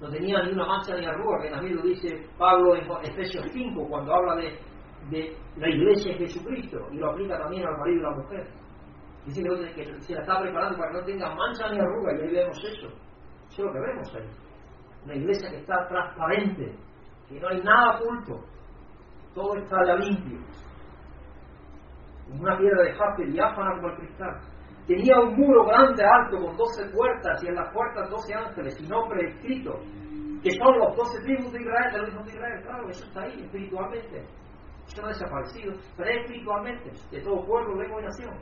No tenía ni una mancha ni arruga, que también lo dice Pablo en Efesios 5, cuando habla de, la iglesia de Jesucristo, y lo aplica también al marido y la mujer. Dice que se la está preparando para que no tenga mancha ni arruga, y ahí vemos eso. Eso es lo que vemos ahí. Una iglesia que está transparente, que no hay nada oculto, todo está ya limpio. Una piedra de jaspe diáfana como el cristal. Tenía un muro grande, alto, con doce puertas, y en las puertas doce ángeles y nombres escritos, que son los doce tribus de Israel, de los hijos de Israel. Claro, eso está ahí espiritualmente. Eso no ha desaparecido, pero es espiritualmente, de todo pueblo, lengua y nación.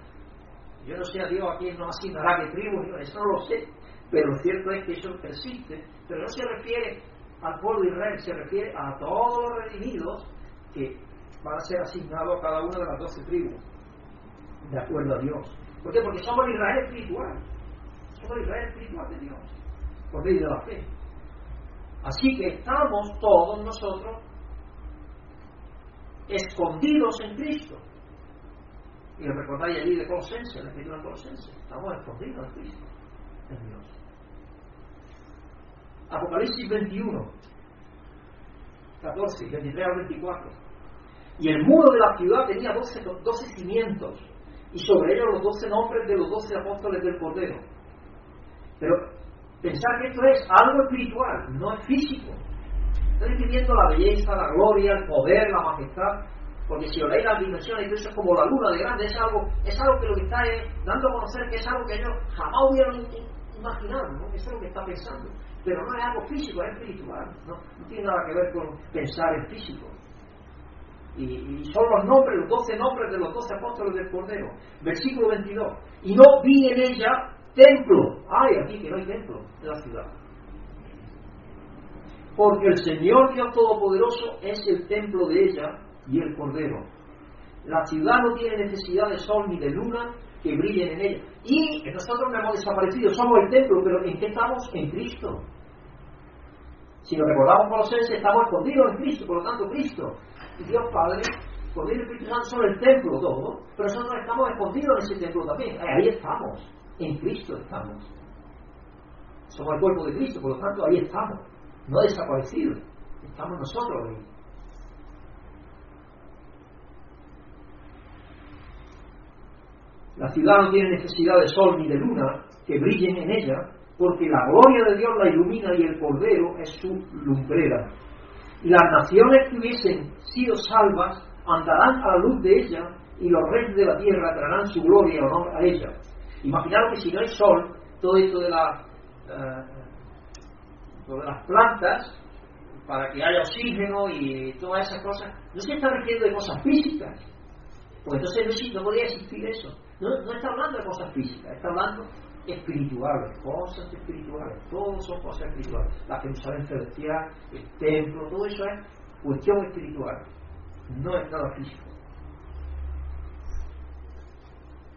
Yo no sé a Dios a quién nos asignará qué tribu, eso no lo sé, pero lo cierto es que eso persiste, pero no se refiere al pueblo de Israel, se refiere a todos los redimidos que van a ser asignados a cada una de las doce tribus, de acuerdo a Dios. ¿Por qué? Porque somos el Israel espiritual, somos el Israel espiritual de Dios, por medio de la fe. Así que estamos todos nosotros escondidos en Cristo. Y recordáis allí de Colosense, la escritura de Colosense. Estamos escondidos en Cristo, en Dios. Apocalipsis 21, 14, 23 al 24. Y el muro de la ciudad tenía 12, 12 cimientos, y sobre ellos los 12 nombres de los 12 apóstoles del Cordero. Pero pensar que esto es algo espiritual, no es físico. Está describiendo la belleza, la gloria, el poder, la majestad. Porque si os leéis las dimensiones, eso es como la luna de grande, es algo, es algo que lo que está dando a conocer que es algo que ellos jamás hubieran imaginado, ¿no? Eso es lo que está pensando pero no es algo físico, es espiritual, no, tiene nada que ver con pensar en físico. Y, son los nombres, los doce nombres de los doce apóstoles del Cordero. Versículo 22. Y no vi en ella templo. Ay, aquí que no hay templo en la ciudad. Porque el Señor Dios Todopoderoso es el templo de ella y el Cordero. La ciudad no tiene necesidad de sol ni de luna que brillen en ella. Y nosotros no hemos desaparecido, somos el templo, pero ¿en qué estamos? En Cristo. Si nos recordamos los estamos escondidos en Cristo, por lo tanto Cristo y Dios Padre, por el Espíritu Santo son el templo todo, pero nosotros estamos escondidos en ese templo también. Ahí estamos, en Cristo estamos. Somos el cuerpo de Cristo, por lo tanto ahí estamos, no desaparecidos, estamos nosotros ahí. La ciudad no tiene necesidad de sol ni de luna que brillen en ella, porque la gloria de Dios la ilumina y el Cordero es su lumbrera. Y las naciones que hubiesen sido salvas andarán a la luz de ella, y los reyes de la tierra traerán su gloria y honor a ella. Imaginaros que si no hay sol, todo esto de, eh, las plantas, para que haya oxígeno y todas esas cosas, no se está refiriendo de cosas físicas. Pues entonces no, no podría existir eso. No, está hablando de cosas físicas, está hablando espirituales, cosas espirituales, todo son cosas espirituales. La Jerusalén celestial, el templo, todo eso es cuestión espiritual, no es nada físico.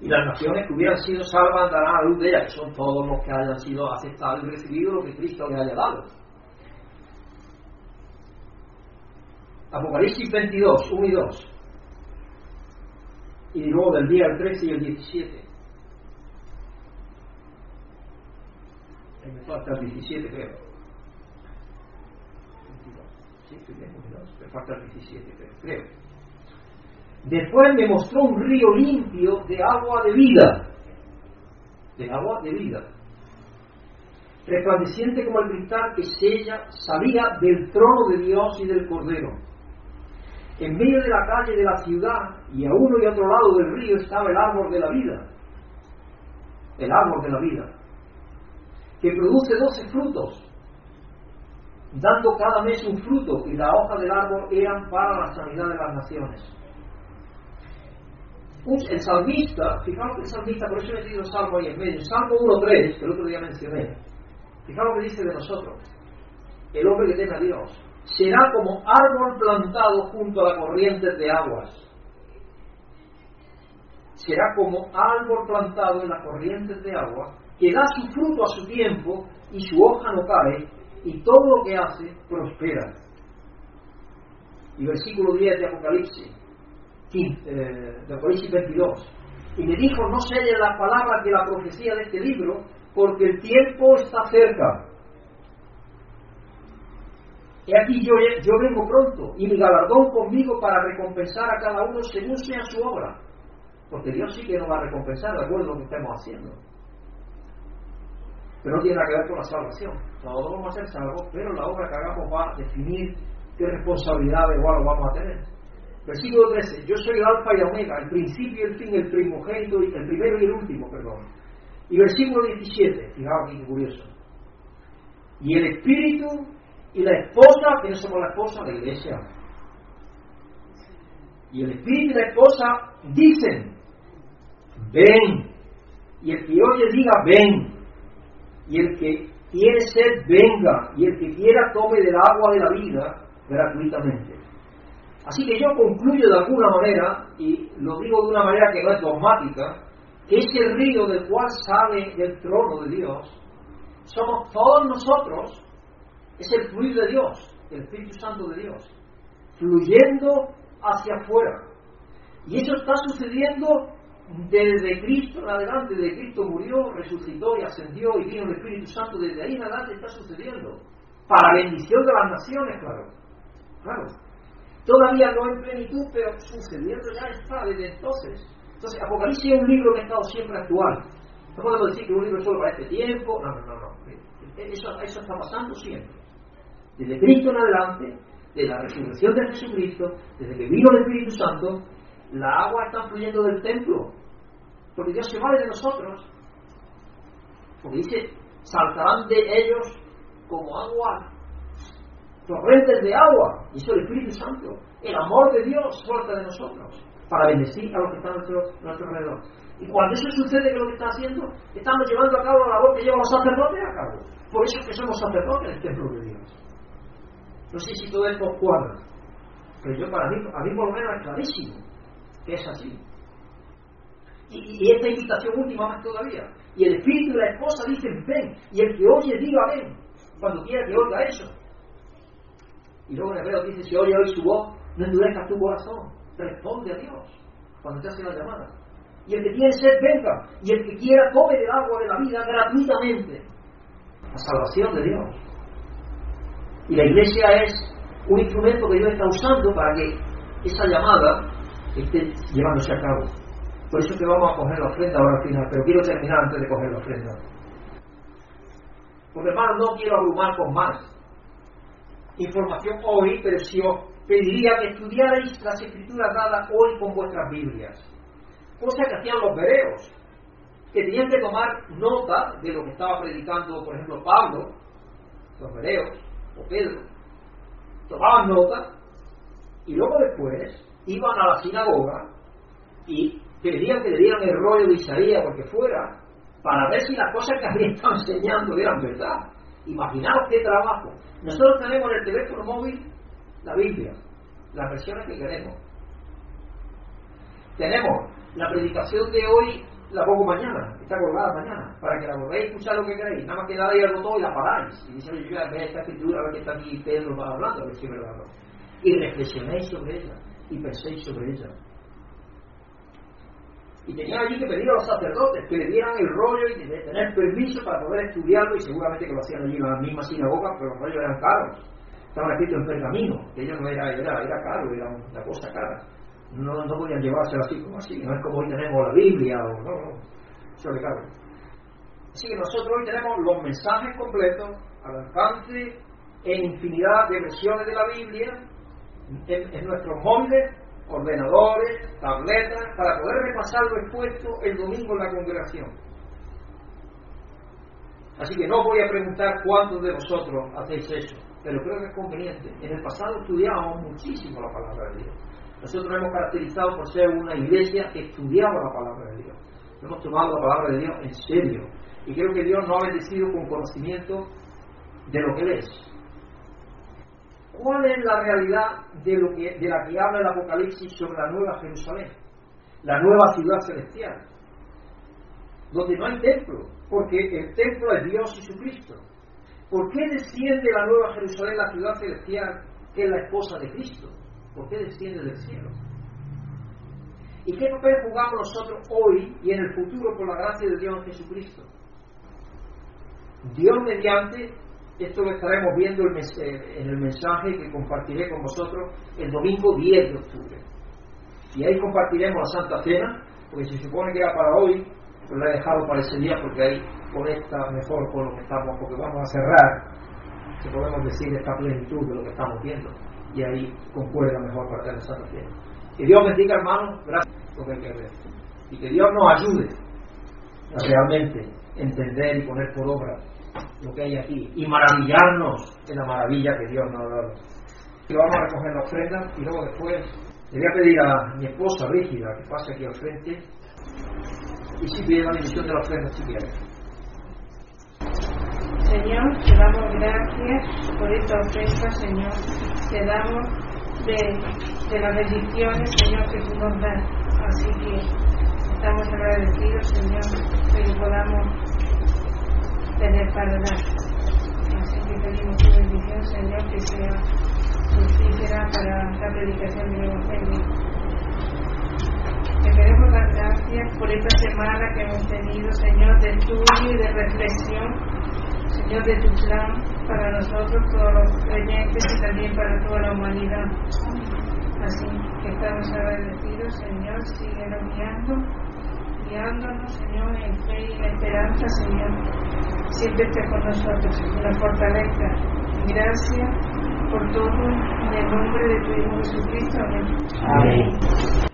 Y las naciones que hubieran sido salvas darán a luz de ellas, que son todos los que hayan sido aceptados y recibido lo que Cristo les haya dado. Apocalipsis 22, 1 y 2. Y luego del día 13 y el 17. me falta el 17 creo. Sí, falta el 17 creo. Después me mostró un río limpio de agua de vida, de agua de vida, resplandeciente como el cristal que sella, salía del trono de Dios y del Cordero. En medio de la calle de la ciudad y a uno y otro lado del río estaba el árbol de la vida, el árbol de la vida que produce doce frutos, dando cada mes un fruto, y la hoja del árbol eran para la sanidad de las naciones. El salmista, fijaos que el salmista, por eso he metido salmo ahí en medio, Salmo 1.3, que el otro día mencioné, fijaos lo que dice de nosotros, el hombre que teme a Dios, será como árbol plantado junto a la corriente de aguas. Será como árbol plantado en las corrientes de agua que da su fruto a su tiempo y su hoja no cae, y todo lo que hace prospera. Y versículo 10 de Apocalipsis, eh, de Apocalipsis 22. Y me dijo, no selles las palabras de la profecía de este libro, porque el tiempo está cerca. He aquí yo, yo vengo pronto, y mi galardón conmigo para recompensar a cada uno según sea su obra. Porque Dios sí que nos va a recompensar de acuerdo a lo que estemos haciendo pero no tiene nada que ver con la salvación. Todos vamos a ser salvos, pero la obra que hagamos va a definir qué responsabilidad igual vamos a tener. Versículo 13, yo soy el alfa y omega, el principio y el fin, el primogénito, el primero y el último, perdón. Y versículo 17, fijaos aquí qué curioso. Y el espíritu y la esposa, que somos la esposa la iglesia. Y el espíritu y la esposa dicen, ven. Y el que oye diga, ven y el que quiere ser venga, y el que quiera tome del agua de la vida gratuitamente. Así que yo concluyo de alguna manera, y lo digo de una manera que no es dogmática, que ese río del cual sale del trono de Dios, somos todos nosotros, es el fluir de Dios, el Espíritu Santo de Dios, fluyendo hacia afuera. Y eso está sucediendo desde Cristo en adelante, desde Cristo murió, resucitó y ascendió y vino el Espíritu Santo, desde ahí en adelante está sucediendo. Para bendición de las naciones, claro. Claro. Todavía no en plenitud, pero sucediendo ya está desde entonces. Entonces, Apocalipsis es un libro que ha estado siempre actual. No podemos decir que un libro solo para este tiempo. No, no, no. no. Eso, eso está pasando siempre. Desde Cristo en adelante, de la resurrección de Jesucristo, desde que vino el Espíritu Santo, la agua está fluyendo del templo, porque Dios se vale de nosotros. Porque dice, saltarán de ellos como agua, torrentes de agua, y eso el Espíritu Santo. El amor de Dios suelta de nosotros para bendecir a los que están a nuestro, alrededor. Y cuando eso sucede, ¿qué es lo que está haciendo? Estamos llevando a cabo la labor que llevan los sacerdotes a cabo. Por eso es que somos sacerdotes del templo de Dios. No sé si todo esto cuadra, pero yo para mí, a mí por lo menos es clarísimo que es así. Y, esta invitación última más todavía. Y el espíritu y la esposa dicen ven, y el que oye diga ven, cuando quiera que oiga eso. Y luego en Hebreo dice, si oye hoy su voz, no endurezcas tu corazón, responde a Dios cuando te hace la llamada. Y el que tiene sed, venga. Y el que quiera, tome del agua de la vida gratuitamente. La salvación de Dios. Y la iglesia es un instrumento que Dios está usando para que esa llamada esté llevándose a cabo. Por eso que vamos a coger la ofrenda ahora al final, pero quiero terminar antes de coger la ofrenda. Porque hermano, no quiero abrumar con más información hoy, pero si os pediría que estudiarais las escrituras dadas hoy con vuestras Biblias. Cosa que hacían los bereos, que tenían que tomar nota de lo que estaba predicando, por ejemplo, Pablo, los bereos, o Pedro, tomaban nota y luego después iban a la sinagoga y pedían que le dieran el rollo de Isaías porque fuera para ver si las cosas que habían estado enseñando eran verdad. Imaginaos qué trabajo. Nosotros tenemos en el teléfono móvil la Biblia, las versiones que queremos. Tenemos la predicación de hoy, la pongo mañana, está colgada mañana, para que la volváis a escuchar lo que queréis. Nada más que ahí al botón y la paráis. Y dice, yo voy a ver esta escritura, a ver qué está aquí Pedro va hablando, a ver si es. Y reflexionéis sobre ella, y penséis sobre ella. Y tenían allí que pedir a los sacerdotes que le dieran el rollo y tener permiso para poder estudiarlo, y seguramente que lo hacían allí en la misma sinagoga, pero los rollos eran caros. Estaban escritos en pergamino, que ellos no era, era, era caro, era una cosa cara. No, no podían llevárselo así como así, no es como hoy tenemos la Biblia o no, no, eso le cabe. Así que nosotros hoy tenemos los mensajes completos al en infinidad de versiones de la Biblia en, en nuestros móviles ordenadores, tabletas, para poder repasar lo expuesto el domingo en la congregación. Así que no voy a preguntar cuántos de vosotros hacéis eso, pero creo que es conveniente. En el pasado estudiábamos muchísimo la palabra de Dios. Nosotros nos hemos caracterizado por ser una iglesia que estudiaba la palabra de Dios. Hemos tomado la palabra de Dios en serio. Y creo que Dios nos ha bendecido con conocimiento de lo que Él es. ¿Cuál es la realidad de, lo que, de la que habla el Apocalipsis sobre la nueva Jerusalén? La nueva ciudad celestial. Donde no hay templo, porque el templo es Dios y su Cristo. ¿Por qué desciende la nueva Jerusalén, la ciudad celestial, que es la esposa de Cristo? ¿Por qué desciende del cielo? ¿Y qué papel jugamos nosotros hoy y en el futuro por la gracia de Dios en Jesucristo? Dios mediante esto lo estaremos viendo eh, en el mensaje que compartiré con vosotros el domingo 10 de octubre. Y ahí compartiremos la Santa Cena, porque se supone que era para hoy, pero la he dejado para ese día porque ahí conecta mejor con lo que estamos, porque vamos a cerrar, si podemos decir, esta plenitud de lo que estamos viendo. Y ahí concuerda mejor para Santa Cena. Que Dios bendiga, hermanos, gracias por hay que ver. Y que Dios nos ayude a realmente entender y poner por obra lo que hay aquí y maravillarnos de la maravilla que Dios nos ha dado. Y vamos a recoger la ofrenda y luego después le voy a pedir a mi esposa Rígida que pase aquí al frente y si pide la bendición de la ofrenda si quiere. Señor, te damos gracias por esta ofrenda, Señor. Te damos de, de las bendiciones, Señor, que tú nos das. Así que estamos agradecidos, Señor, que podamos tener para dar. Así que pedimos tu bendición, Señor, que sea fructífera para la predicación del Evangelio. Te queremos dar gracias por esta semana que hemos tenido, Señor, de estudio y de reflexión, Señor, de tu plan para nosotros, todos los creyentes y también para toda la humanidad. Así que estamos agradecidos, Señor, sigue guiando guiándonos, Señor, en fe y en esperanza, Señor. Siempre esté con nosotros, la fortaleza. Gracias por todo, en el nombre de tu Hijo Jesucristo. Amén.